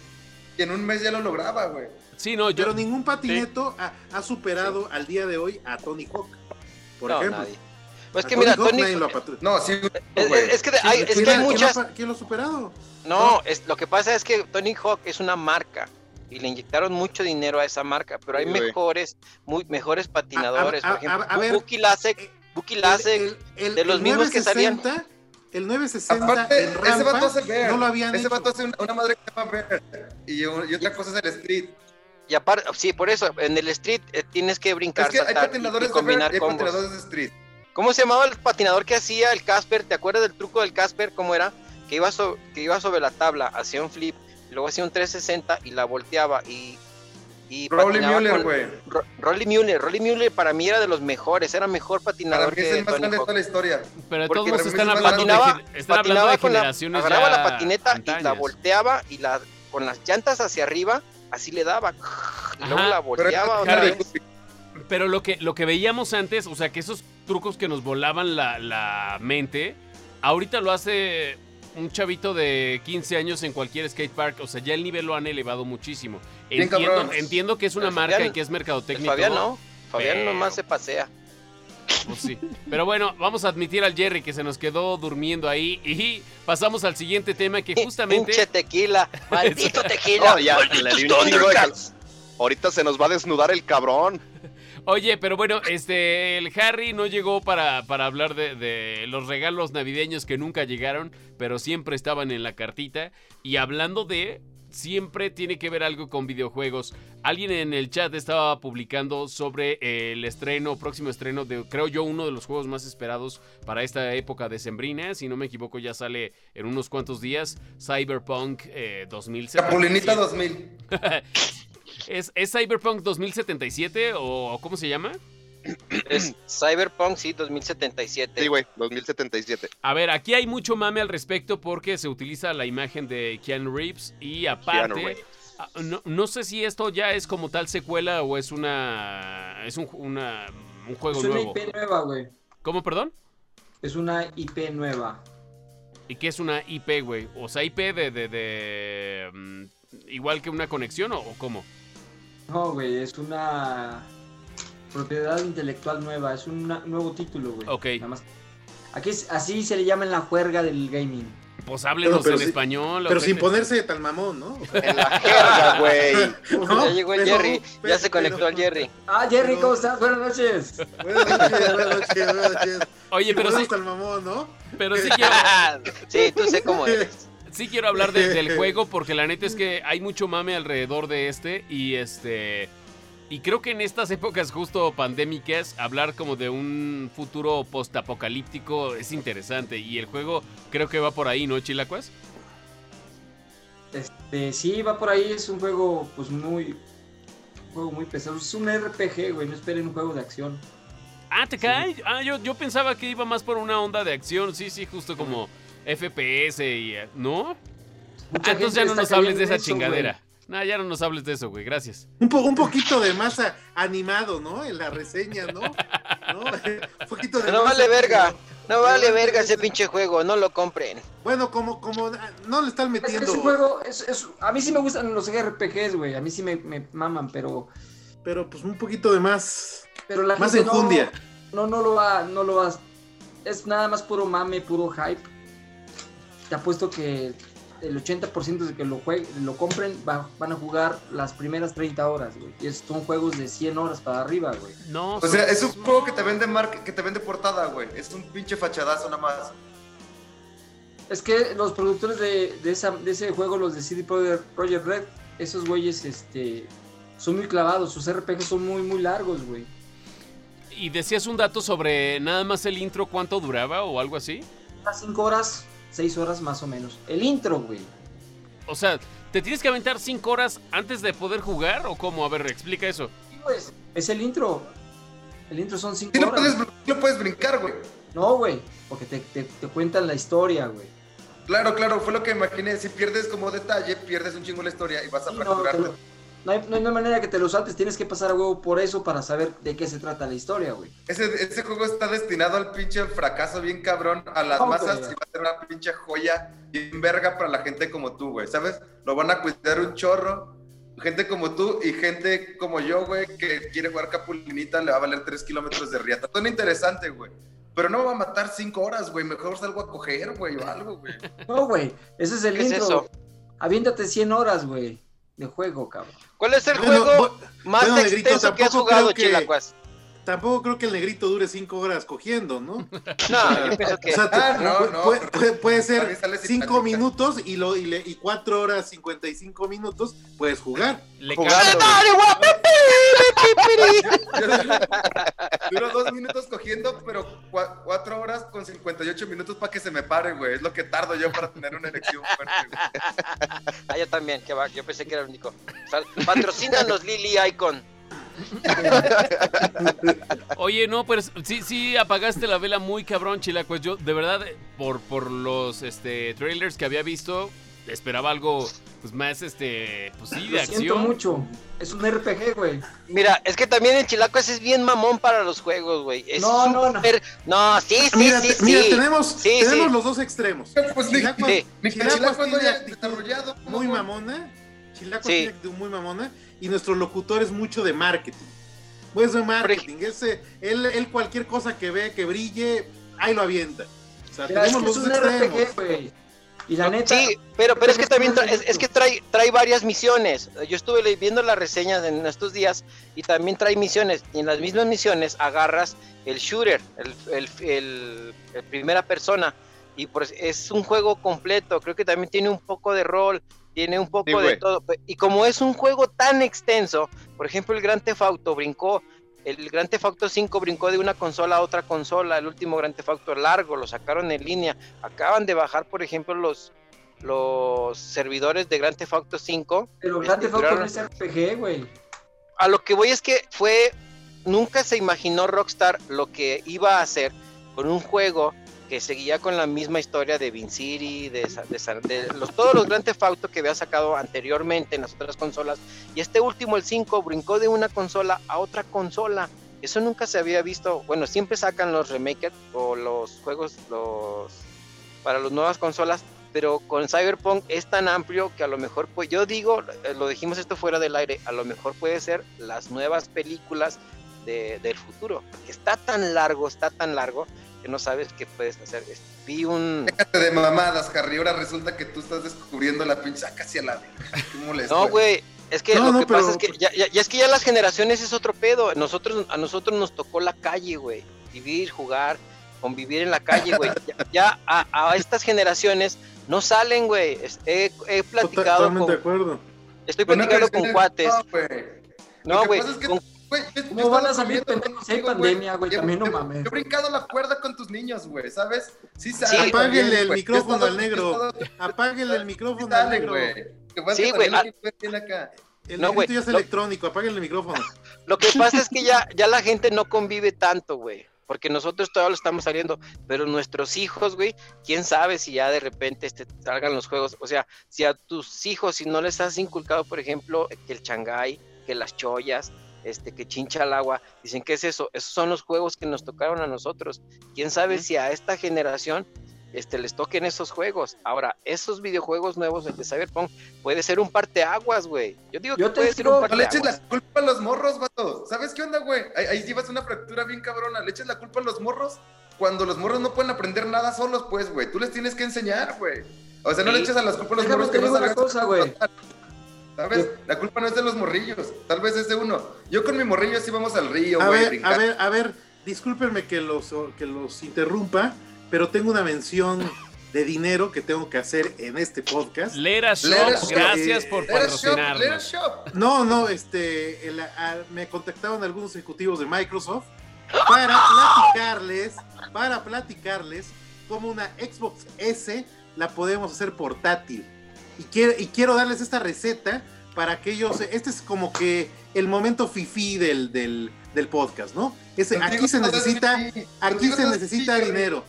Y en un mes ya lo lograba, güey. Sí, no, yo... Pero ningún patineto ha, ha superado al día de hoy a Tony Hawk, por no, ejemplo. nadie. Pues que mira, Tony, No, sí, es, que hay, es ¿Quién que hay ha- quién lo muchas, ha- ¿Quién lo ha superado? No, es, lo que pasa es que Tony Hawk es una marca y le inyectaron mucho dinero a esa marca, pero hay Sí, mejores, muy mejores patinadores. A- a- por ejemplo, a- a ver, Buki Lasek, eh, Buki Lasek, el- el- de los el mismos que salían. 960, El 960 Aparte, en ese vato hace ver. no lo habían ese hecho. vato hace una, una madre que se llama ver. Y, y otra cosa es el street. y aparte, sí, por eso, en el street eh, tienes que brincar, Es que hay saltar y- y, patinadores de hay patinadores de street. ¿Cómo se llamaba el patinador que hacía el Casper? ¿Te acuerdas del truco del Casper? ¿Cómo era? Que iba, so- que iba sobre la tabla, hacía un flip, luego hacía un 360 y la volteaba y... y Rolly Mueller, güey. Ro- Rolly Mueller, Rolly Mueller para mí era de los mejores, era mejor Para patinador mí es el más grande de toda la historia. Pero de Porque todos para están hablando, de, patinaba, están hablando patinaba de con la, generaciones agarraba ya la patineta y la volteaba y la con las llantas hacia arriba, así le daba. Y luego Ajá, la volteaba otra Harry, vez. Pero lo que, lo que veíamos antes, o sea, que esos trucos que nos volaban la, la mente, ahorita lo hace un chavito de 15 años en cualquier skate park. O sea, ya el nivel lo han elevado muchísimo. Entiendo, entiendo que es una Pero marca Fabián- y que es mercadotecnia. Fabián no, Fabián pero- nomás se pasea. pues sí. Pero bueno, vamos a admitir al Jerry que se nos quedó durmiendo ahí. Y pasamos al siguiente tema que justamente... Pinche tequila, maldito tequila. No, ya. Ahorita se nos va a desnudar el cabrón. Oye, pero bueno, este, el Harry no llegó para, para hablar de, de los regalos navideños que nunca llegaron, pero siempre estaban en la cartita. Y hablando de, siempre tiene que ver algo con videojuegos. Alguien en el chat estaba publicando sobre el estreno, próximo estreno de, creo yo, uno de los juegos más esperados para esta época decembrina. Si no me equivoco, ya sale en unos cuantos días, Cyberpunk eh, 2077. Capulinita 2000. ¿Es, ¿Es Cyberpunk 2077 o cómo se llama? Es Cyberpunk, sí, 2077. Sí, güey, 2077. A ver, aquí hay mucho mame al respecto porque se utiliza la imagen de Keanu Reeves y Keanu aparte, Reeves. ah, no, no sé si esto ya es como tal secuela o es una es un, una- un juego Es una nuevo. IP nueva, güey. ¿Cómo, perdón? Es una IP nueva. ¿Y qué es una IP, güey? O sea, IP de, de, de, mm, igual que una conexión o, o cómo? No, güey, es una propiedad intelectual nueva. Es un nuevo título, güey. Ok. Nada más. Aquí es, así se le llama en la juerga del gaming. Pues háblenos pero en español. Pero sin ponerse tan mamón, ¿no? En la jerga, güey. ¿No? Ya llegó el Pero- Jerry, pero- ya se conectó el Jerry. Ah, Jerry, Pero- ¿cómo estás? Buenas noches. Buenas noches, buenas noches, buenas noches. Oye, pero sí, tan mamón, ¿no? pero sí quiero, sí, tú sé cómo eres. Sí quiero hablar de- del juego porque la neta es que hay mucho mame alrededor de este y este Y creo que en estas épocas justo pandémicas, hablar como de un futuro postapocalíptico es interesante. Y el juego creo que va por ahí, ¿no, Chilacuas? Este, sí, va por ahí, es un juego pues muy un juego muy pesado, es un RPG, güey, no esperen un juego de acción. Ah, ¿te Sí. cae? Ah, yo, yo pensaba que iba más por una onda de acción. Sí, sí, justo como FPS y... ¿No? Mucha Ah, entonces ya no nos hables de esa eso, chingadera. No, ya no nos hables de eso, güey. Gracias. Un, po- un poquito de más animado, ¿no? En la reseña, ¿no? ¿No? Un poquito de No más vale animado. verga. No vale verga ese pinche juego, no lo compren. Bueno, como, como ah, no le están. Es, metiendo, es un juego, es, es- a mí sí me gustan los RPGs, güey, a mí sí me, me maman, pero, pero pues un poquito de más, pero la más gente no- enjundia. No, no lo va, no lo va. Es nada más puro mame, puro hype. Te apuesto que el 80% de que lo jueguen, lo compren, va- van a jugar las primeras 30 horas, güey. Y es- son juegos de 100 horas para arriba, güey. No, O sea, es un juego que te vende marca, que te vende portada, güey. Es un pinche fachadazo nada más. Es que los productores de, de esa, de ese juego, los de CD Projekt Red, esos güeyes, este, son muy clavados. Sus RPGs son muy, muy largos, güey. Y decías un dato sobre nada más el intro, cuánto duraba o algo así. A 5 horas, 6 horas más o menos. El intro, güey. O sea, ¿te tienes que aventar 5 horas antes de poder jugar o cómo? A ver, explica eso. Sí, güey, Es el intro. El intro son 5 Sí horas. puedes, sí lo puedes brincar, güey. No, güey, porque te, te, te cuentan la historia, güey. Claro, claro, fue lo que imaginé. Si pierdes como detalle, pierdes un chingo la historia y vas a Sí, no, fracturarte. te lo- no, hay, no hay manera que te lo saltes, tienes que pasar a huevo por eso para saber de qué se trata la historia, güey. Ese, ese juego está destinado al pinche fracaso bien cabrón a las masas y va a ser una pinche joya bien verga para la gente como tú, güey, ¿sabes? Lo van a cuidar un chorro. Gente como tú y gente como yo, güey, que quiere jugar Capulinita, le va a valer 3 kilómetros de riata. Suena interesante, güey. Pero no me va a matar 5 horas, güey. Mejor salgo a coger, güey, o algo, güey. No, güey, ese es el ¿Qué es intro. eso? Aviéntate 100 horas, güey, de juego, cabrón. ¿Cuál es el Bueno, juego más bueno, Negrito, extenso que has jugado, que- Chilacuas? Tampoco creo que el negrito dure cinco horas cogiendo, ¿no? No, yo pienso que... O sea, Ah, no, no, puede, ser y cinco minutos y, lo, y, le- y cuatro horas 55 minutos puedes jugar. Le ¡Dale, cambio. dale, guapo! Duro dos minutos cogiendo, pero cua- cuatro horas con 58 minutos para que se me pare, güey. Es lo que tardo yo para tener una erección fuerte, güey. Ah, yo también, que va, yo pensé que era el único. Sal- Patrocínanos Lily Icon. Oye, no, pues sí, sí apagaste la vela muy cabrón, Chilacuas. Yo, de verdad, por, por los este, trailers que había visto, esperaba algo pues más, este, pues sí, de Lo siento acción. mucho. Es un RPG, güey. Mira, es que también el Chilacuas es bien mamón para los juegos, güey. Es No, no, no. no. sí, sí, mira, sí, te- sí. mira, tenemos, Sí, tenemos sí. los dos extremos. Pues Chilacuas- Sí. ni Chilacuas Chilacuas no tiene desarrollado. muy mamón. mamona. Chilacuas Sí. tiene muy mamona. Y nuestro locutor es mucho de marketing. Pues de marketing. Ese, él, él cualquier cosa que ve que brille, ahí lo avienta. O sea, es tenemos que es los un dos extremos. RPG, güey. Y la neta, Sí, pero, pero es que Pero también no tra- es, que trae, trae varias misiones. Yo estuve viendo las reseñas en estos días y también trae misiones. Y en las mismas misiones agarras el shooter, el, el- el- el primera persona. Y pues es un juego completo. Creo que también tiene un poco de rol, tiene un poco Sí, de todo. Y como es un juego tan extenso, por ejemplo, el Gran Theft Auto brincó. El Gran Theft Auto 5 brincó de una consola a otra consola. El último Gran Theft Auto largo lo sacaron en línea. Acaban de bajar, por ejemplo, los, los servidores de Grand Theft Auto 5. pero Grand Theft Auto no es RPG, güey. A lo que voy es que fue, nunca se imaginó Rockstar lo que iba a hacer con un juego que seguía con la misma historia de Vin City, de, los, todos los Grand Theft que había sacado anteriormente en las otras consolas. Y este último, el 5, brincó de una consola a otra consola. Eso nunca se había visto. Bueno, siempre sacan los remakes o los juegos los para las nuevas consolas, pero con Cyberpunk es tan amplio que a lo mejor, pues yo digo, eh, lo dijimos esto fuera del aire, a lo mejor puede ser las nuevas películas de- del futuro, está tan largo, está tan largo que no sabes qué puedes hacer. Es- Vi un... Déjate de mamadas, Harry. Ahora resulta que tú estás descubriendo la pinche. Ah, casi a la verga. No, güey, es que No, lo no, que pasa es que ya, ya- ya es que ya las generaciones es otro pedo. Nosotros, a nosotros nos tocó la calle, güey. Vivir, jugar, convivir en la calle, güey. Ya, ya a, a estas generaciones no salen, güey. He, he platicado Totalmente de acuerdo. estoy platicando con cuates. no, güey. No, güey, ¿Cómo van a salir pendejos si hay contigo, pandemia, güey? También no yo- mames. Yo he brincado la cuerda con tus niños, güey, ¿sabes? Sí, Apáguenle el micrófono al negro. Apáguenle el micrófono al negro. güey. Que pasa Sí, güey, ah-. El No, güey, ya es lo- electrónico, apáguenle el micrófono. Lo que pasa es que ya, ya la gente no convive tanto, güey. Porque nosotros todavía lo estamos saliendo, pero nuestros hijos, güey, quién sabe si ya de repente este, salgan los juegos. O sea, si a tus hijos, si no les has inculcado, por ejemplo, que el Shanghai, que las chollas, este, que chincha al agua, dicen, ¿qué es eso? Esos son los juegos que nos tocaron a nosotros. Quién sabe si a esta generación este, les toquen esos juegos. Ahora, esos videojuegos nuevos, el de Cyberpunk, puede ser un parteaguas, güey. Yo digo Yo que te puede ser digo, un No le eches parteaguas. la culpa a los morros, vato. ¿Sabes qué onda, güey? Ahí, ahí llevas una fractura bien cabrona. Le eches la culpa a los morros cuando los morros no pueden aprender nada solos, pues, güey. Tú les tienes que enseñar, güey. O sea, no Sí. le eches a las culpa a los Déjame morros que no digo una salgan. cosa, güey. ¿Sabes? La culpa no es de los morrillos. Tal vez es de uno. Yo con mi morrillo sí vamos al río, A güey. ver, a ver, a ver, discúlpenme que los, que los interrumpa, pero tengo una mención de dinero que tengo que hacer en este podcast. Lera Shop, Lera gracias por Let us shop, let us patrocinarnos. shop. No, no, este, el- a- me contactaron algunos ejecutivos de Microsoft para platicarles, para platicarles cómo una Xbox S la podemos hacer portátil. Y quiero, y quiero darles esta receta para aquellos, este es como que el momento fifi del, del, del podcast, ¿no? Contigo aquí se es necesita, aquí se es necesita dinero.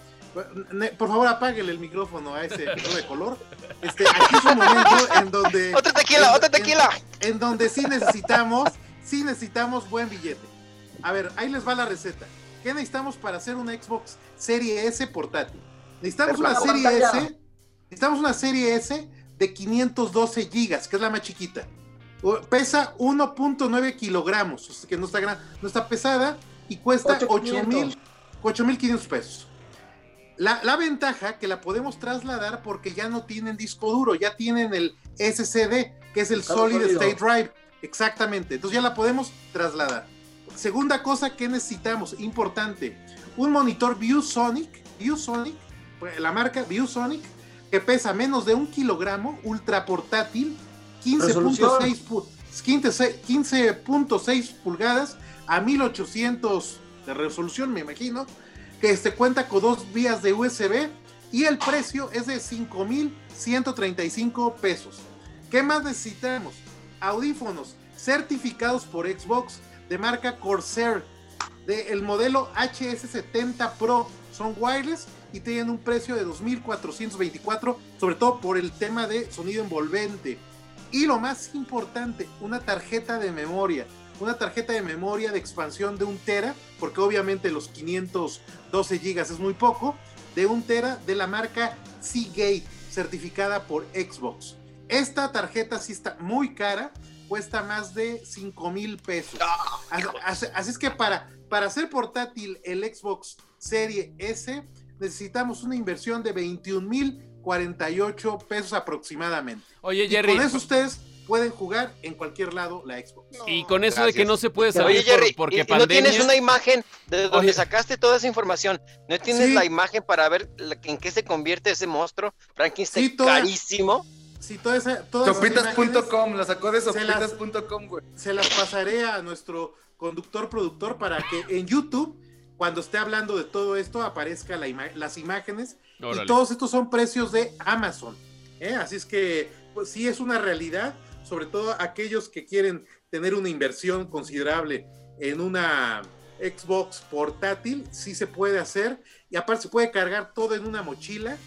Ne- Por favor, apáguele el micrófono a ese de color. Este, aquí es un momento en donde Otra tequila, en- otra en- tequila. en donde sí necesitamos, sí necesitamos buen billete. A ver, ahí les va la receta. ¿Qué necesitamos para hacer una Xbox Serie S portátil? Necesitamos una serie. S, necesitamos una serie S de 512 gigas, que es la más chiquita. Pesa 1.9 kilogramos, o sea que no está gran, no está pesada y cuesta 8.000 8.500 pesos. La, la ventaja que la podemos trasladar porque ya no tienen disco duro, ya tienen el SSD, que es el Solid sólido. State Drive. Exactamente, entonces ya la podemos trasladar. Segunda cosa que necesitamos, importante, un monitor ViewSonic, ViewSonic, la marca ViewSonic, que pesa menos de un kilogramo, ultra portátil, 15.6 pu- 15 15.6 pulgadas a 1800 de resolución, me imagino, que este cuenta con dos vías de USB y el precio es de 5.135 pesos. ¿Qué más necesitamos? Audífonos certificados por Xbox de marca Corsair, del modelo HS70 Pro. Son wireless y tienen un precio de 2.424, sobre todo por el tema de sonido envolvente. Y lo más importante, una tarjeta de memoria. Una tarjeta de memoria de expansión de un tera, porque obviamente los 512 gigas es muy poco, de un tera de la marca Seagate, certificada por Xbox. Esta tarjeta sí está muy cara, cuesta más de 5 mil pesos. Así, así- así es que para, para hacer portátil el Xbox Serie S, necesitamos una inversión de 21 mil 48 pesos aproximadamente. Oye, Y Jerry, con eso ustedes pueden jugar en cualquier lado la Xbox. y con eso de que no se puede saber Oye, Jerry, por- ¿y, porque y no tienes pandemia. una imagen de donde Oye. sacaste toda esa información? ¿No tienes Sí. la imagen para ver en qué se convierte ese monstruo? Frankenstein Sí, toda- carísimo. Sí, toda esa, todas Sopitas.com, la sacó de sopitas.com, güey. se las pasaré a nuestro conductor productor para que en YouTube, cuando esté hablando de todo esto, aparezca la ima- las imágenes Órale. Y todos estos son precios de Amazon. ¿eh? Así es que pues, sí es una realidad, sobre todo aquellos que quieren tener una inversión considerable en una Xbox portátil, sí se puede hacer. Y aparte se puede cargar todo en una mochila,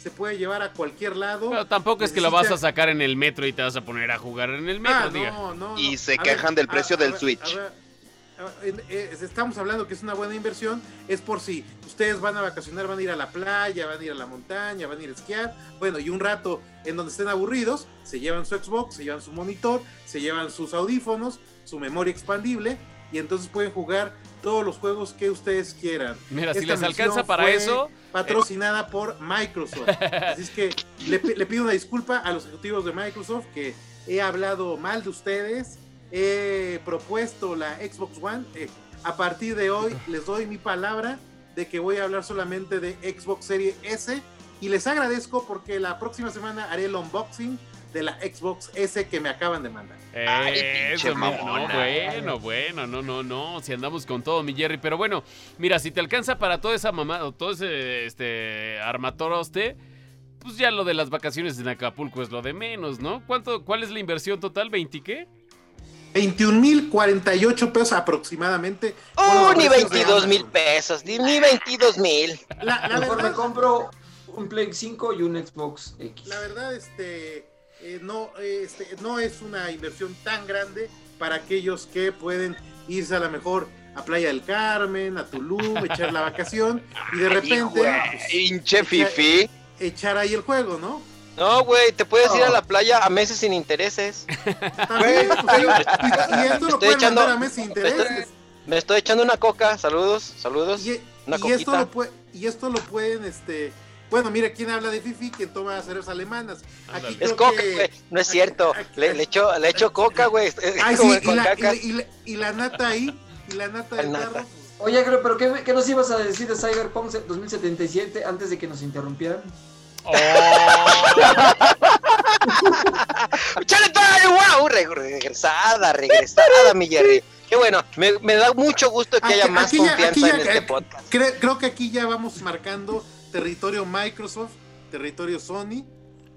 se puede llevar a cualquier lado. Pero tampoco es que lo vas a sacar en el metro y te vas a poner a jugar en el metro, Ah, diga. no, no, Y no. se A quejan del precio del Switch. a ver, a- en- eh, estamos hablando que es una buena inversión, es por si ustedes van a vacacionar, van a ir a la playa, van a ir a la montaña, van a ir a esquiar, bueno, y un rato en donde estén aburridos, se llevan su Xbox, se llevan su monitor, se llevan sus audífonos, su memoria expandible, y entonces pueden jugar todos los juegos que ustedes quieran. Mira, si Esta les alcanza para eso, Patrocinada por Microsoft. Así es que le pido una disculpa a los ejecutivos de Microsoft que he hablado mal de ustedes. He propuesto la Xbox One. eh, a partir de hoy les doy mi palabra de que voy a hablar solamente de Xbox Series S. Y les agradezco porque la próxima semana haré el unboxing de la Xbox S que me acaban de mandar. Ay, Eso, no, bueno, bueno, no, no, no, si andamos con todo, mi Jerry, pero bueno, mira, si te alcanza para toda esa mamá, o todo ese, este, armatoroste, pues ya lo de las vacaciones en Acapulco es lo de menos, ¿no? ¿Cuánto, cuál es la inversión total? ¿20 qué? 21.048 pesos aproximadamente. ¡Uh, ni precios de 22 mil pesos! Ni, ni 22 mil. La, la Mejor me verdad, compro un Play 5 y un Xbox X. la verdad, este, eh, no, eh, este, no es una inversión tan grande para aquellos que pueden irse a lo mejor a Playa del Carmen, a Tulum, echar la vacación y de repente pues, Hinche fifi. echar ahí el juego, ¿no? No, güey, te puedes ir a No. la playa a meses sin intereses. Pues, sí, y, y esto lo Estoy pueden echando- mandar a mes sin intereses. Me estoy echando una coca. Saludos, saludos. Y, Una y esto lo puede, y esto lo pueden, este, bueno, mira, ¿quién habla de Fifi? Quien toma cervezas alemanas. Aquí. Es creo coca, que- güey. No es cierto. Le, le echo, le echo coca, güey. Es Ay, como sí, y con la, y, caca. la, y la- y la nata ahí, y la nata del nata. carro. pues, Oye, pero ¿qué, qué nos ibas a decir de Cyberpunk 2077 antes de que nos interrumpieran? Oh, ¡Chale todo! ¡Wow! Re- regresada, regresada, mi Jerry. Qué bueno. Me, me da mucho gusto que Aquí- haya más ya- confianza ya- en este podcast. Cre- creo que aquí ya vamos marcando territorio Microsoft, territorio Sony,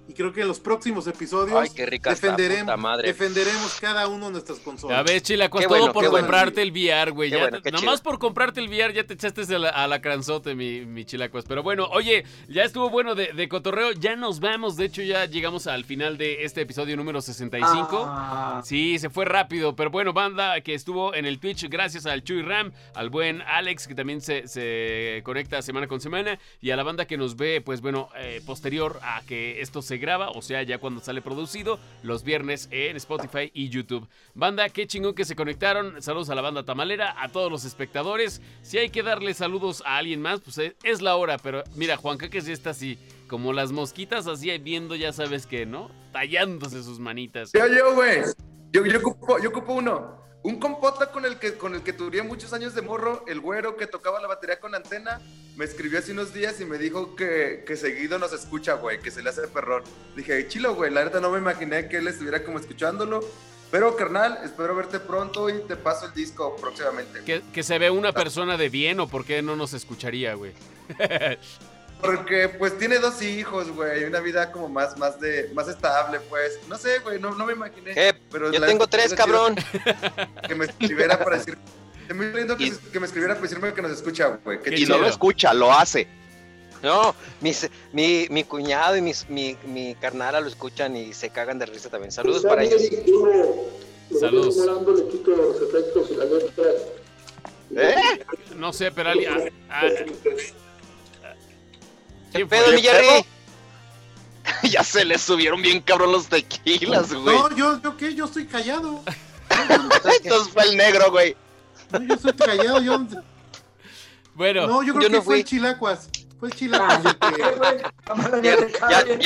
y creo que en los próximos episodios Ay, qué rica está, defenderemos, puta madre. defenderemos cada uno de nuestras consolas. ya ves, Chilacuas, Qué todo bueno, por bueno. comprarte el VR, güey. Bueno, te- qué Nada chido. más por comprarte el VR ya te echaste a la, a la cranzote, mi, mi Chilacuas. Pero bueno, oye, ya estuvo bueno de, de cotorreo. Ya nos vamos. De hecho, ya llegamos al final de este episodio número 65. Ah, Sí, se fue rápido, pero bueno, banda que estuvo en el Twitch, gracias al Chuy Ram, al buen Alex que también se, se conecta semana con semana y a la banda que nos ve, pues bueno, eh, posterior a que esto se graba, o sea, ya cuando sale producido, los viernes en Spotify y YouTube. Banda, qué chingón que se conectaron, saludos a la banda tamalera, a todos los espectadores, si hay que darle saludos a alguien más, pues eh, es la hora, pero mira, Juan que ya está así, como las mosquitas así viendo, ya sabes que, ¿no? Tallándose sus manitas. Yo, yo, güey. Yo, yo, ocupo, yo ocupo uno. Un compota con el que con el que tuve muchos años de morro, el güero que tocaba la batería con antena, me escribió hace unos días y me dijo que, que seguido nos escucha, güey, que se le hace perrón. Dije, chilo, güey, la neta no me imaginé que él estuviera como escuchándolo. Pero, carnal, espero verte pronto y te paso el disco próximamente. Que, que se ve una persona de bien o por qué no nos escucharía, güey. Porque pues tiene dos hijos, güey, una vida como más, más de, más estable, pues. No sé, güey, no, no me imaginé. Eh, pero Yo tengo tres, cabrón. Que me escribiera para decir. Es muy lindo que, me escribiera para decirme que nos escucha, güey. Y chido. no lo escucha, lo hace. No, mis- mi, mi cuñado y mis, mi, mi carnala lo escuchan y se cagan de risa también. Saludos para ellos. Saludos. ¿Eh? No sé, pero alguien. Ah, ah, ¿Quién fue? Pedo, mi Jerry. ya se le subieron bien cabrón los tequilas, güey. No, yo, yo qué, yo estoy callado. Entonces fue el negro, güey. No, yo estoy callado, yo Bueno, no, yo creo yo que no fue fui. el Chilacuas. Fue el Chilacuas ¿qué, te,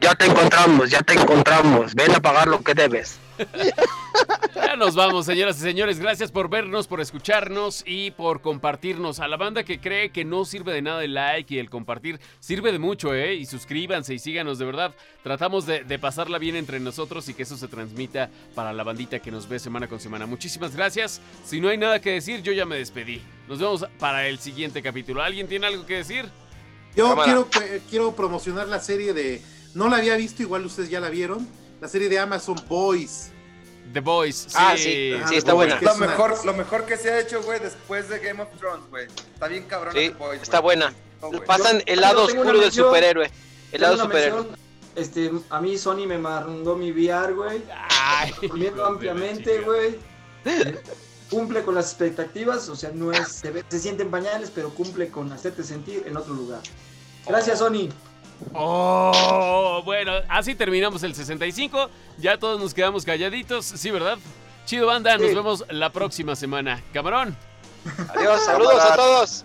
ya te encontramos, ya te encontramos. Ven a pagar lo que debes. ya nos vamos, señoras y señores. Gracias por vernos, por escucharnos y por compartirnos. A la banda que cree que no sirve de nada el like y el compartir, sirve de mucho, ¿eh? Y suscríbanse y síganos, de verdad. Tratamos de, de pasarla bien entre nosotros y que eso se transmita para la bandita que nos ve semana con semana. Muchísimas gracias. Si no hay nada que decir, yo ya me despedí. Nos vemos para el siguiente capítulo. ¿Alguien tiene algo que decir? Yo Cámara. quiero, eh, quiero promocionar la serie de. No la había visto, igual ustedes ya la vieron. La serie de Amazon Boys. The Boys. Ah, sí, Ah, sí, está buena. Lo es una- mejor, lo mejor que se ha hecho, güey, después de Game of Thrones, güey. Está bien cabrón. Sí, The Boys, está güey. buena. No. Pasan el lado oscuro del mención. superhéroe. El lado superhéroe. mención, Este, a mí Sony me mandó mi VR, güey. Recomiendo ampliamente, güey. Eh, Cumple con las expectativas, o sea, no es, se, ve- se sienten pañales, pero cumple con hacerte sentir en otro lugar. Gracias, Sony. Oh, bueno, así terminamos el 65. Ya todos nos quedamos calladitos, sí, ¿verdad? Chido banda, nos vemos la próxima semana. Camarón. Adiós, saludos a todos.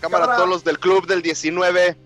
Cámara, Cámara. todos los del club del 19.